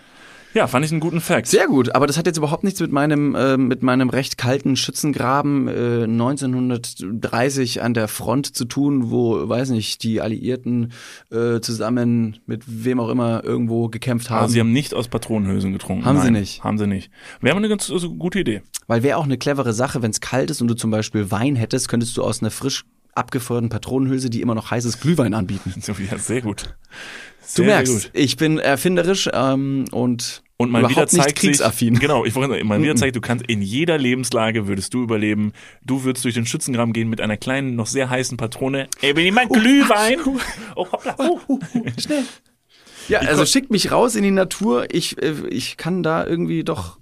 Ja, fand ich einen guten Fact. Sehr gut, aber das hat jetzt überhaupt nichts mit meinem, äh, mit meinem recht kalten Schützengraben äh, 1930 an der Front zu tun, wo, weiß nicht, die Alliierten äh, zusammen mit wem auch immer irgendwo gekämpft haben. Also sie haben nicht aus Patronenhülsen getrunken. Haben sie Nein, nicht. Haben sie nicht. Wäre aber eine ganz also, gute Idee. Weil wäre auch eine clevere Sache, wenn es kalt ist und du zum Beispiel Wein hättest, könntest du aus einer frisch abgefeuerten Patronenhülse, die immer noch heißes Glühwein anbieten. So, ja, sehr gut. Du Sehr, merkst, sehr gut. ich bin erfinderisch ähm, und, Und mal überhaupt wieder nicht zeigt kriegsaffin. sich, genau, ich wollte mal wieder zeigt, du kannst in jeder Lebenslage würdest du überleben. Du würdest durch den Schützengraben gehen mit einer kleinen, noch sehr heißen Patrone. Ey, bin ich mein Glühwein? Oh, hoppla. Oh. Schnell. Ja, also schickt mich raus in die Natur. Ich, äh, ich kann da irgendwie doch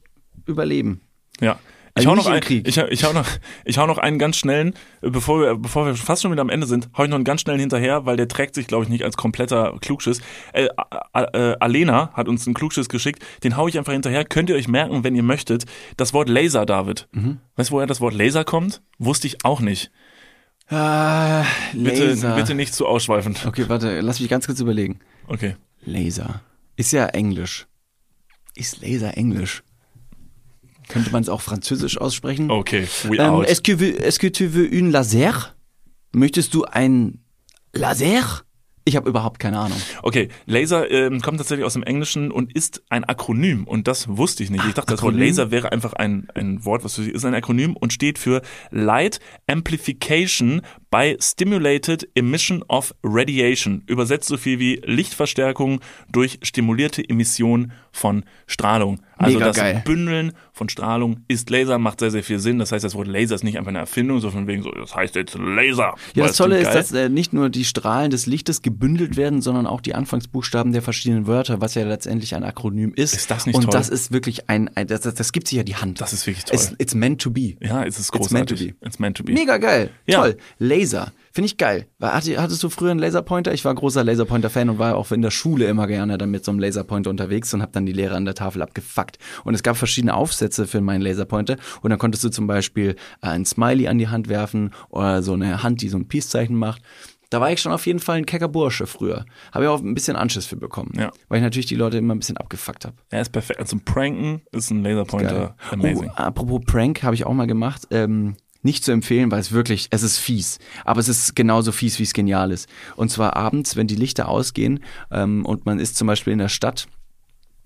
überleben. Ja. Ich Also hau, nicht noch ein, Krieg. ich, hau- ich, hau noch, ich hau noch einen ganz schnellen, äh, bevor wir, bevor wir fast schon wieder am Ende sind, hau ich noch einen ganz schnellen hinterher, weil der trägt sich, glaube ich, nicht als kompletter Klugschiss. Äh, äh, Alena hat uns einen Klugschiss geschickt, den hau ich einfach hinterher. Könnt ihr euch merken, wenn ihr möchtet, das Wort Laser, David. Mhm. Weißt du, woher das Wort Laser kommt? Wusste ich auch nicht. Ah, Bitte, bitte nicht zu ausschweifend. Okay, warte, lass mich ganz kurz überlegen. Okay. Laser. Ist ja Englisch. Ist Laser Englisch? Könnte man es auch französisch aussprechen? Okay, we Ähm, out. est-ce, que, est-ce que tu veux une Laser? Möchtest du ein Laser? Ich habe überhaupt keine Ahnung. Okay, Laser ähm, kommt tatsächlich aus dem Englischen und ist ein Akronym und das wusste ich nicht. Ich dachte, das Wort Akronym? Laser wäre einfach ein, ein Wort, was für sie ist ein Akronym und steht für Light Amplification by Stimulated Emission of Radiation. Übersetzt so viel wie Lichtverstärkung durch stimulierte Emission von Strahlung. Also Mega das geil. Bündeln von Strahlung ist Laser, macht sehr, sehr viel Sinn. Das heißt, das Wort Laser ist nicht einfach eine Erfindung, so von wegen so, das heißt jetzt Laser. Ja, das Tolle ist, geil. dass äh, nicht nur die Strahlen des Lichtes gebündelt werden, sondern auch die Anfangsbuchstaben der verschiedenen Wörter, was ja letztendlich ein Akronym ist. Ist das nicht Und toll? das ist wirklich ein, ein das, das, das gibt sich ja die Hand. Das ist wirklich toll. It's, it's meant to be. Ja, es ist It's meant to großartig. be. It's meant to be. Mega geil. Ja. Toll. Laser. Finde ich geil. Hattest du früher einen Laserpointer? Ich war großer Laserpointer-Fan und war auch in der Schule immer gerne dann mit so einem Laserpointer unterwegs und habe dann die Lehrer an der Tafel abgefuckt. Und es gab verschiedene Aufsätze für meinen Laserpointer und dann konntest du zum Beispiel äh, ein Smiley an die Hand werfen oder so eine Hand, die so ein Peace-Zeichen macht. Da war ich schon auf jeden Fall ein kecker Bursche früher. Habe ich auch ein bisschen Anschiss für bekommen. Ja. Weil ich natürlich die Leute immer ein bisschen abgefuckt habe. Er ist perfekt. Also Pranken ist ein Laserpointer amazing. Oh, apropos Prank habe ich auch mal gemacht. Ähm, nicht zu empfehlen, weil es wirklich, es ist fies. Aber es ist genauso fies, wie es genial ist. Und zwar abends, wenn die Lichter ausgehen ähm, und man ist zum Beispiel in der Stadt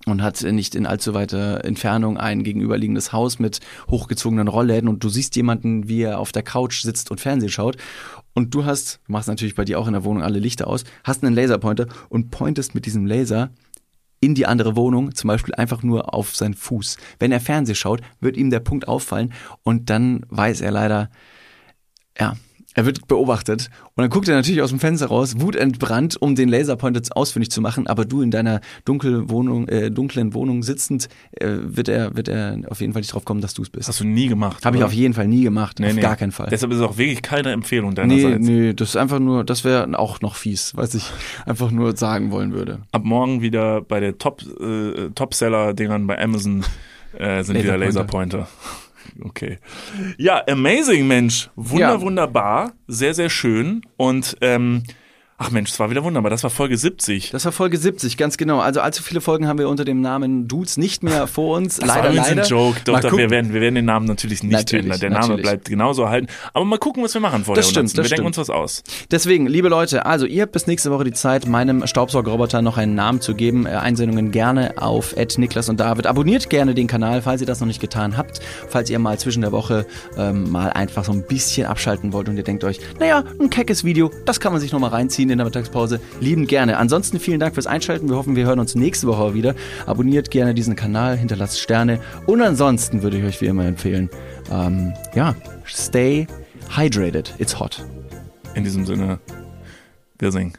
und hat nicht in allzu weiter Entfernung ein gegenüberliegendes Haus mit hochgezogenen Rollläden und du siehst jemanden, wie er auf der Couch sitzt und Fernsehen schaut und du hast, machst natürlich bei dir auch in der Wohnung alle Lichter aus, hast einen Laserpointer und pointest mit diesem Laser in die andere Wohnung, zum Beispiel einfach nur auf seinen Fuß. Wenn er Fernsehen schaut, wird ihm der Punkt auffallen und dann weiß er leider, ja, er wird beobachtet und dann guckt er natürlich aus dem Fenster raus, wutentbrannt, um den Laserpointer ausfindig zu machen. Aber du in deiner dunkel Wohnung, äh, dunklen Wohnung sitzend, äh, wird er wird er auf jeden Fall nicht drauf kommen, dass du es bist. Hast du nie gemacht. Habe ich auf jeden Fall nie gemacht, Nee, auf nee. gar keinen Fall. Deshalb ist es auch wirklich keine Empfehlung Nee, deinerseits. nee, das ist einfach nur, das wäre auch noch fies, was ich einfach nur sagen wollen würde. Ab morgen wieder bei der Top, äh, Topseller-Dingern bei Amazon äh, sind wieder Laserpointer. Okay. Ja, amazing, Mensch. Wunder, Ja. wunderbar. Sehr, sehr schön. Und ähm, ach Mensch, es war wieder wunderbar. Das war Folge 70. Das war Folge 70, ganz genau. Also allzu viele Folgen haben wir unter dem Namen Dudes nicht mehr vor uns. Das leider, war leider. ein Joke. Doch, doch, wir, werden, wir werden den Namen natürlich nicht Natürlich, ändern. Der Name natürlich. bleibt genauso erhalten. Aber mal gucken, was wir machen vor Das stimmt, 100. das Wir denken stimmt. uns was aus. Deswegen, liebe Leute, also ihr habt bis nächste Woche die Zeit, meinem Staubsaugerroboter noch einen Namen zu geben. Äh, Einsendungen gerne auf Niklas und David. Abonniert gerne den Kanal, falls ihr das noch nicht getan habt. Falls ihr mal zwischen der Woche ähm, mal einfach so ein bisschen abschalten wollt und ihr denkt euch, naja, ein keckes Video, das kann man sich noch mal reinziehen in der Mittagspause. Lieben gerne. Ansonsten vielen Dank fürs Einschalten. Wir hoffen, wir hören uns nächste Woche wieder. Abonniert gerne diesen Kanal, hinterlasst Sterne. Und ansonsten würde ich euch wie immer empfehlen, ähm, ja, stay hydrated. It's hot. In diesem Sinne, wir singen.